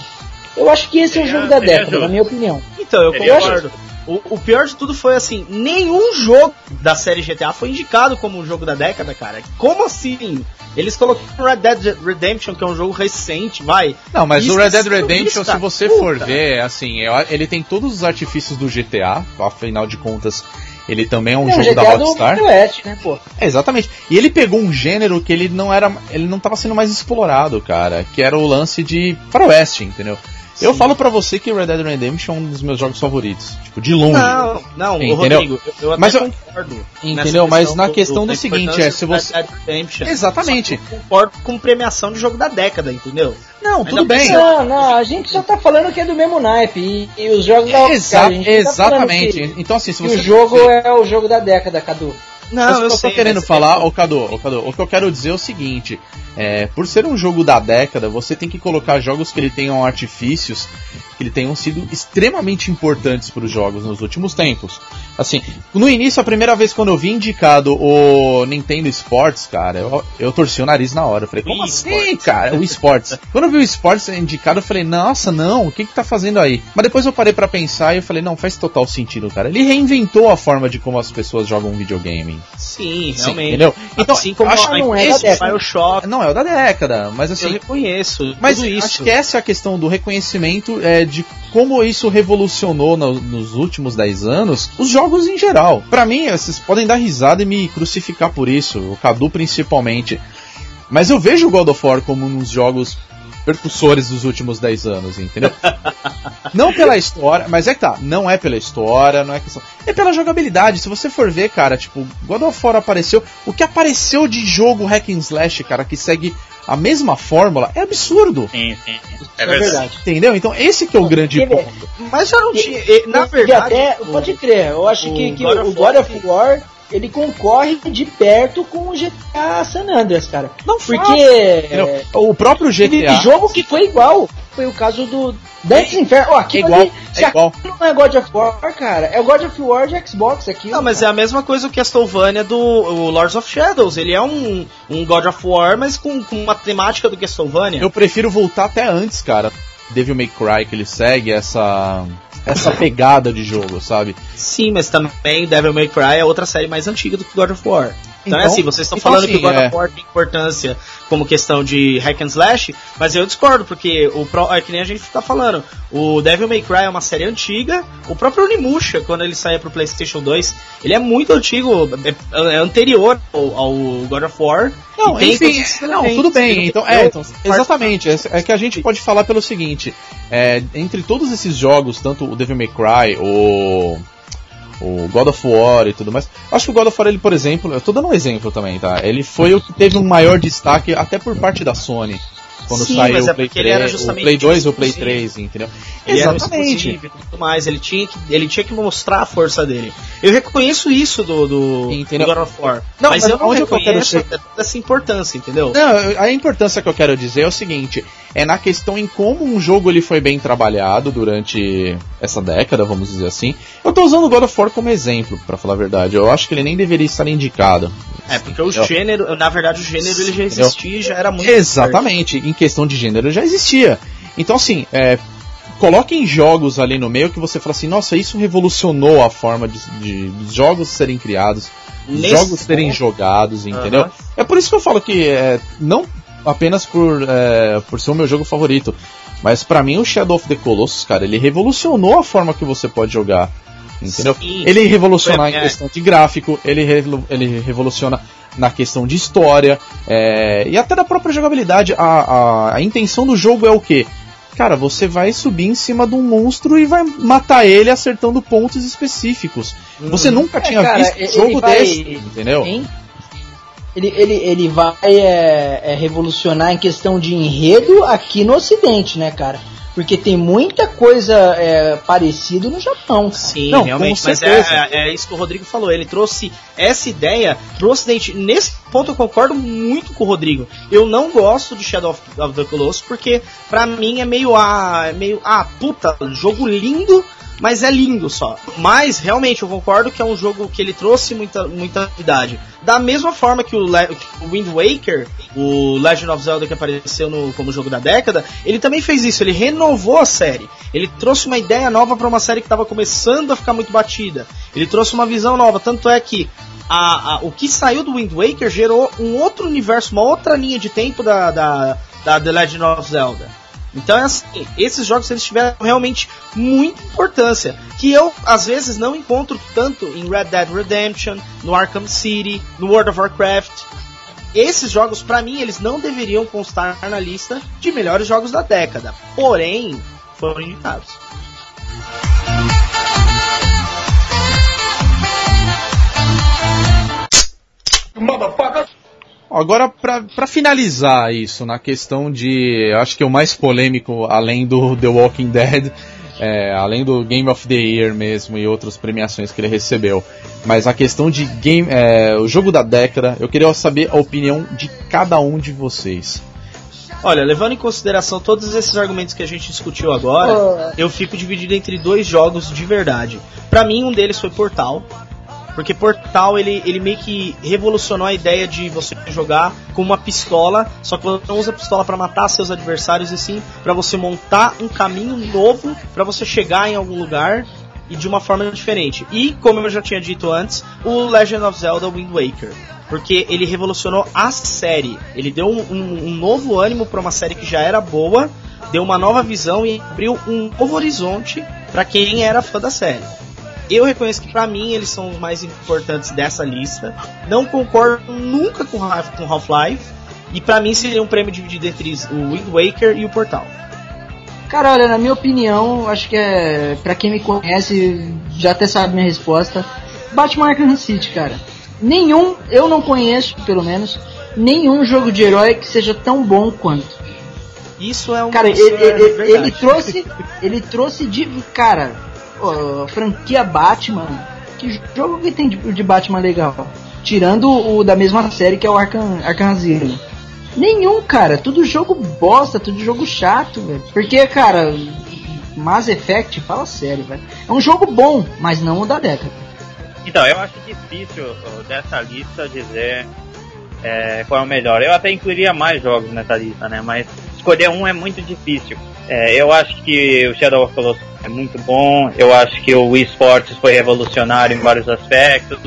Eu acho que esse é o jogo da década, na minha opinião. Então, eu concordo. O, o, pior de tudo foi assim, nenhum jogo da série GTA foi indicado como um jogo da década, cara. Como assim? Eles colocaram Red Dead Redemption, que é um jogo recente, vai. Não, mas o Red Dead Redemption, se você Puta. for ver, assim, ele tem todos os artifícios do GTA, afinal de contas, ele também é um É, jogo da GTA do Rockstar. Oeste, né, pô? É, exatamente. E ele pegou um gênero que ele não era. Ele não tava sendo mais explorado, cara. Que era o lance de faroeste, entendeu? Eu falo pra você que Red Dead Redemption é um dos meus jogos favoritos. Tipo, de longe. Não, não, Entendeu? Rodrigo, eu, eu até Mas eu- concordo. Entendeu? Mas na questão do da seguinte, é, se do você- Red Dead Redemption. Exatamente. Concordo com premiação de jogo da década, entendeu? Não, Ainda tudo bem. Não, não, a gente só tá falando que é do mesmo naipe. E, e os jogos da Exa- Rockstar, a gente não tá exatamente. que- Então, assim, se você. o jogo é o jogo da década, Cadu. Não, Mas o eu que eu sei. tô querendo falar, ô Cadu, ô Cadu, o que eu quero dizer é o seguinte: é, por ser um jogo da década, você tem que colocar jogos que ele tenham artifícios que ele tenham sido extremamente importantes para os jogos nos últimos tempos. Assim, no início, a primeira vez quando eu vi indicado o Nintendo Sports, cara, eu, eu torci o nariz na hora. Eu falei, como Wii assim, Sports. cara? O Sports. quando eu vi o Sports indicado, eu falei, nossa, não, o que que tá fazendo aí? Mas depois eu parei pra pensar e eu falei, não, faz total sentido, cara. Ele reinventou a forma de como as pessoas jogam videogame. Sim, Sim, realmente. entendeu? Então, assim como acho a não é da esse década. Bioshock, não, é o da década, mas eu assim. reconheço. Mas isso. acho que essa é a questão do reconhecimento é, de como isso revolucionou no- nos últimos 10 anos os jogos em geral. Pra mim, vocês podem dar risada e me crucificar por isso, o Cadu principalmente. Mas eu vejo o God of War como um dos jogos percussores dos últimos 10 anos, entendeu? não pela história, mas é que tá, não é pela história, não é questão. É pela jogabilidade. Se você for ver, cara, tipo, God of War apareceu. O que apareceu de jogo hack and slash, cara, que segue a mesma fórmula, é absurdo. Sim, sim. É É verdade. Entendeu? Então esse que é o grande Quer ver? ponto. Mas já não tinha. e, Na E verdade. até, o- pode crer, eu acho o que, que God o of God War- of War ele concorre de perto com o GTA San Andreas, cara. Não Porque é, O próprio teve GTA jogo que foi igual. Foi o caso do Dantes Inferno. Ó, aquilo É igual, ali, é igual. não é God of War, cara, é o God of War de Xbox aqui. Não, mas é a mesma coisa que Castlevania do o Lords of Shadows. Ele é um, um God of War, mas com, com uma temática do Castlevania. eu prefiro voltar até antes, cara. Devil May Cry que ele segue essa essa pegada de jogo, sabe? Sim, mas também Devil May Cry é outra série mais antiga do que God of War. Então, é Então- assim, vocês estão então, falando assim, que o God é. of War tem importância como questão de hack and slash, mas eu discordo, porque o pro, é que nem a gente tá falando. O Devil May Cry é uma série antiga, o próprio Onimusha, quando ele saía pro PlayStation 2, ele é muito antigo, é, é anterior ao, ao God of War. Não, enfim, não, tudo bem. Então, é, então, exatamente. É, é que a gente pode falar pelo seguinte: é, entre todos esses jogos, tanto o Devil May Cry, o o God of War e tudo mais. Acho que o God of War, ele, por exemplo, eu tô dando um exemplo também, tá? Ele foi o que teve um maior destaque até por parte da Sony. Quando Sim, saiu mas é o Play porque ele era 3, o Play 2 e o Play exclusivo. 3, entendeu? Ele era Exatamente. exclusivo e tudo mais, ele tinha, que, ele tinha que mostrar a força dele. Eu reconheço isso do, do, Entendeu? do God of War, Não, mas, mas eu não onde eu quero reconheço essa importância, entendeu? Não, a importância que eu quero dizer é o seguinte: é na questão em como um jogo ele foi bem trabalhado durante essa década, vamos dizer assim. Eu tô usando o God of War como exemplo, pra falar a verdade. Eu acho que ele nem deveria estar indicado. É, porque o gênero, na verdade o gênero ele já existia e já era muito Exatamente, questão de gênero já existia. Então, assim, é, coloquem jogos ali no meio que você fala assim: nossa, isso revolucionou a forma de, de- jogos serem criados, dos Nesse jogos serem ponto- jogados, entendeu? Aham. É por isso que eu falo que é, não apenas por, é, por ser o meu jogo favorito, mas pra mim o Shadow of the Colossus, cara, ele revolucionou a forma que você pode jogar. Entendeu? Sim. Ele revoluciona É. em questão de gráfico, ele, ele revoluciona na questão de história é, e até da própria jogabilidade. A, a, a intenção do jogo é o quê? Cara, você vai subir em cima de um monstro e vai matar ele acertando pontos específicos. Você nunca É, tinha cara, visto um jogo vai- desse, entendeu? Hein? Ele, ele, ele vai é, é, revolucionar em questão de enredo aqui no ocidente, né, cara? Porque tem muita coisa é, parecida no Japão. Sim, Não, realmente, mas é, é- é isso que o Rodrigo falou. Ele trouxe essa ideia pro Ocidente. Nesse ponto eu concordo muito com o Rodrigo. Eu não gosto de Shadow of, of the Colossus porque pra mim é meio ah, é meio ah, puta, jogo lindo, mas é lindo só. Mas realmente eu concordo que é um jogo que ele trouxe muita muita novidade. Da mesma forma que o, o Wind Waker, o Legend of Zelda que apareceu no, como jogo da década, ele também fez isso, ele renovou a série. Ele trouxe uma ideia nova para uma série que estava começando a ficar muito batida. Ele trouxe uma visão nova, tanto é que a, a- o que saiu do Wind Waker gerou um outro universo, uma outra linha de tempo da, da, da The Legend of Zelda. Então, é assim, esses jogos eles tiveram realmente muita importância, que eu às vezes não encontro tanto em Red Dead Redemption, no Arkham City, no World of Warcraft. Esses jogos, para mim, eles não deveriam constar na lista de melhores jogos da década. Porém, foram indicados. Motherfucker! Agora, para finalizar isso, na questão de. Acho que o mais polêmico, além do The Walking Dead, é, além do Game of the Year mesmo e outras premiações que ele recebeu, mas a questão de game, é, o jogo da década, eu queria saber a opinião de cada um de vocês. Olha, levando em consideração todos esses argumentos que a gente discutiu agora, eu fico dividido entre dois jogos de verdade. Para mim, um deles foi Portal, porque Portal ele, ele meio que revolucionou a ideia de você jogar com uma pistola, só que você não usa a pistola para matar seus adversários e sim para você montar um caminho novo para você chegar em algum lugar e de uma forma diferente. E como eu já tinha dito antes, o Legend of Zelda Wind Waker, porque ele revolucionou a série. Ele deu um, um, um novo ânimo para uma série que já era boa, deu uma nova visão e abriu um novo horizonte para quem era fã da série. Eu reconheço que para mim eles são os mais importantes dessa lista. Não concordo nunca com Half-Life. E para mim seria um prêmio dividido entre o Wind Waker e o Portal. Cara, olha, na minha opinião, acho que é. Pra quem me conhece, já até sabe minha resposta. Batman Arkham City, cara. Nenhum, eu não conheço, pelo menos, nenhum jogo de herói que seja tão bom quanto. Isso é um Cara, ele, ele, ele trouxe. Ele trouxe de. Cara, pô, franquia Batman, que jogo que tem de, de, Batman legal? Tirando o da mesma série que é o Arkham, Arkham Asylum. Nenhum, cara. Tudo jogo bosta, tudo jogo chato, velho. Porque, cara, Mass Effect, fala sério, velho. É um jogo bom, mas não o da década. Então, eu acho difícil dessa lista dizer é, qual é o melhor. Eu até incluiria mais jogos nessa lista, né? Mas escolher um é muito difícil. É, eu acho que o Shadow of Colossus é muito bom. Eu acho que o Wii Sports foi revolucionário em vários aspectos.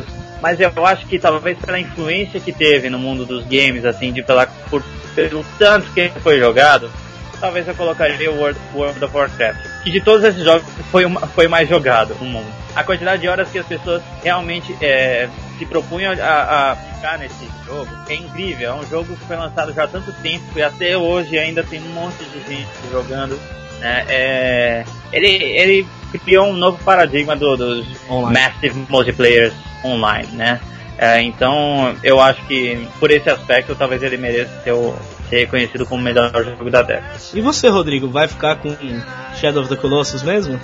Mas eu acho que talvez pela influência que teve no mundo dos games, assim, de pela, por, pelo tanto que foi jogado, talvez eu colocaria o World, World of Warcraft. Que de todos esses jogos foi, uma, foi mais jogado no mundo. A quantidade de horas que as pessoas realmente é, se propunham a, a ficar nesse jogo é incrível. É um jogo que foi lançado já há tanto tempo e até hoje ainda tem um monte de gente jogando né? É, ele, ele criou um novo paradigma do, dos massive multiplayers online, né? É, então eu acho que por esse aspecto talvez ele mereça ser, o, ser reconhecido como o melhor jogo da década. E você, Rodrigo, vai ficar com Shadow of the Colossus mesmo?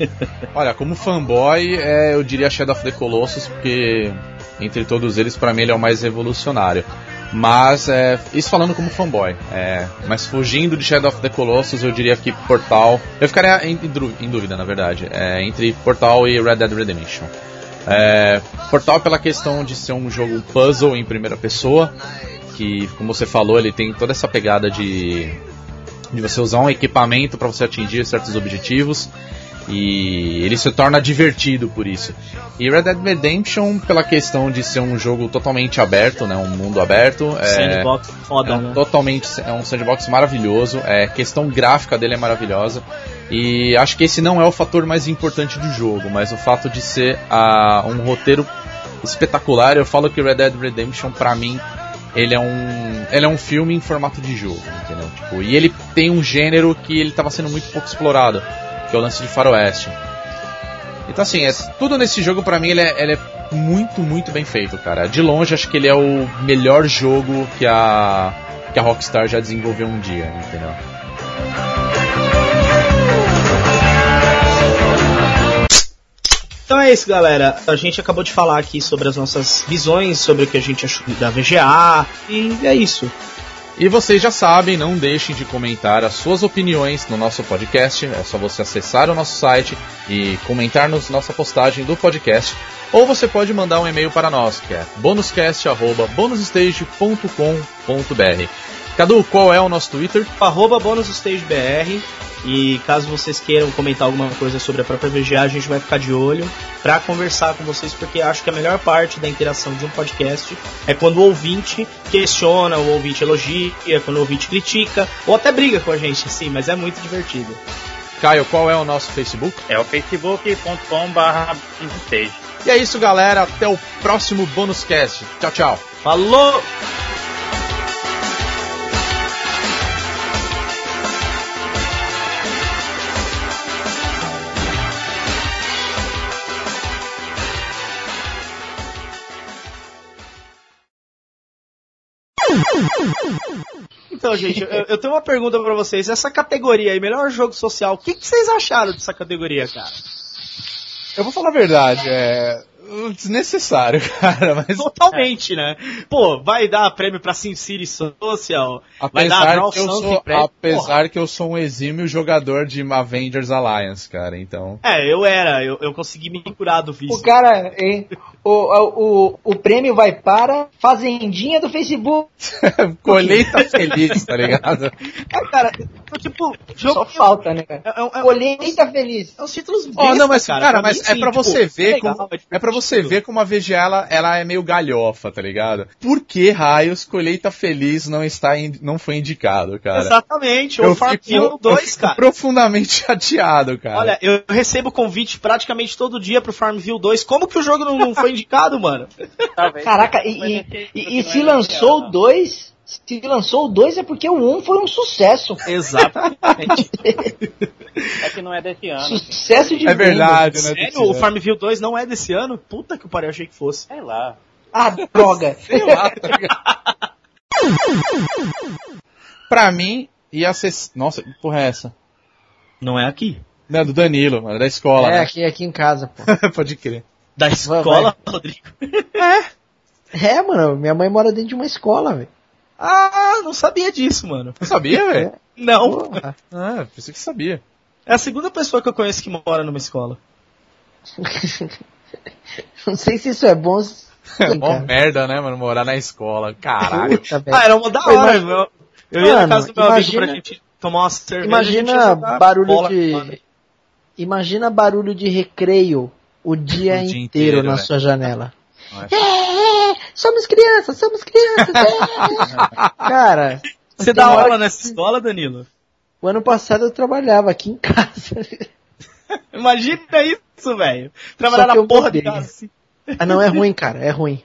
Olha, como fanboy, é, eu diria Shadow of the Colossus porque entre todos eles, para mim ele é o mais revolucionário. Mas, é, isso falando como fanboy. É, mas fugindo de Shadow of the Colossus, eu diria que Portal. Eu ficaria em, em dúvida, na verdade, é, entre Portal e Red Dead Redemption. É, Portal pela questão de ser um jogo puzzle em primeira pessoa, que, como você falou, ele tem toda essa pegada de, de você usar um equipamento para você atingir certos objetivos. E ele se torna divertido por isso. E Red Dead Redemption, pela questão de ser um jogo totalmente aberto, né, um mundo aberto, é, sandbox foda, é um, né? totalmente é um sandbox maravilhoso. É, a questão gráfica dele é maravilhosa. E acho que esse não é o fator mais importante do jogo, mas o fato de ser uh, um roteiro espetacular. Eu falo que Red Dead Redemption, para mim, ele é um ele é um filme em formato de jogo, entendeu? Tipo, e ele tem um gênero que ele estava sendo muito pouco explorado que é o lance de faroeste. Então assim, é, tudo nesse jogo para mim ele é, ele é, muito, muito bem feito, cara. De longe acho que ele é o melhor jogo que a que a Rockstar já desenvolveu um dia, entendeu? Então é isso, galera. A gente acabou de falar aqui sobre as nossas visões, sobre o que a gente achou da VGA, e é isso. E vocês já sabem, não deixem de comentar as suas opiniões no nosso podcast. É só você acessar o nosso site e comentar na nossa postagem do podcast. Ou você pode mandar um e-mail para nós, que é bonuscast.bonusstage.com.br. Cadu, qual é o nosso Twitter? Arroba BonusStageBR. E caso vocês queiram comentar alguma coisa sobre a própria VGA, a gente vai ficar de olho para conversar com vocês, porque acho que a melhor parte da interação de um podcast é quando o ouvinte questiona, o ouvinte elogia, quando o ouvinte critica, ou até briga com a gente, sim, mas é muito divertido. Caio, qual é o nosso Facebook? É o facebook.com.br E é isso, galera. Até o próximo Bônus Cast. Tchau, tchau. Falou! Então, gente, eu, eu, tenho uma pergunta para vocês. Essa categoria aí, melhor jogo social, o que, que vocês acharam dessa categoria, cara? Eu vou falar a verdade, é desnecessário, cara. Mas... Totalmente, né? Pô, vai dar prêmio pra SimCity Social, vai dar que eu sou, Apesar que eu sou um exímio jogador de Avengers Alliance, cara, então... É, eu era, eu, eu consegui me curar do vício. O cara, hein, o, o, o prêmio vai para Fazendinha do Facebook. Colheita feliz, tá ligado? É, cara, tipo... Jogo Só falta, né, cara? É, é, é, Colheita feliz. É os títulos besta, oh, não, mas, cara, cara mas é pra tipo, você ver como... É pra você ver como a VGA ela, ela é meio galhofa, tá ligado? Por que raios Colheita Feliz não está in, não foi indicado, cara? Exatamente, o Farmville 2, cara. profundamente chateado, cara. Olha, eu recebo convite praticamente todo dia pro Farmville 2. Como que o jogo não, não foi indicado, mano? Caraca, e, e, e, e se lançou o 2, se lançou o 2 é porque o 1 um foi um sucesso. Exatamente. é que não é desse ano. Sucesso de É verdade, né? Sério? O Farmville 2 não é desse ano? Puta que pariu, achei que fosse. Sei lá. Ah, droga. Sei lá. Tá pra mim, ia ser... Nossa, que porra é essa? Não é aqui. Não, é do Danilo, mano, é da escola. É, né? aqui, aqui em casa, pô. Pode crer. Da escola, vai. Rodrigo? É. É, mano, minha mãe mora dentro de uma escola, velho. Ah, não sabia disso, mano. Não sabia, velho? É. Não. Porra. Ah, pensei que sabia. É a segunda pessoa que eu conheço que mora numa escola. não sei se isso é bom. É mó merda, né, mano? Morar na escola. Caralho. Puta, ah, era uma da hora, meu. Eu ia mano, na casa do meu imagina, amigo pra gente tomar uma cerveja. Imagina barulho de. Imagina barulho de recreio o dia, o dia inteiro, inteiro, na sua janela. É, é, somos crianças, somos crianças. É. Cara, você dá aula nessa escola, Danilo? O ano passado eu trabalhava aqui em casa. Imagina isso, velho. Trabalhar na porra de casa. Assim. Ah, não, é ruim, cara, é ruim.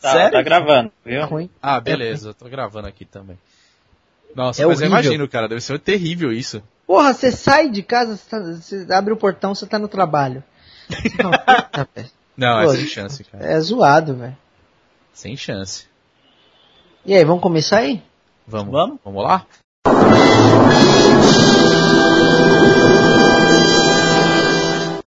Tá, Sério? Tá gravando, viu? É ruim. Ah, beleza, eu tô gravando aqui também. Nossa, é mas horrível. eu imagino, cara, deve ser terrível isso. Porra, você sai de casa, você, tá, você abre o portão, você tá no trabalho. Não, é Pô, é sem chance, cara. É zoado, velho. Sem chance. E aí, vamos começar aí? Vamos. Vamos, vamos lá?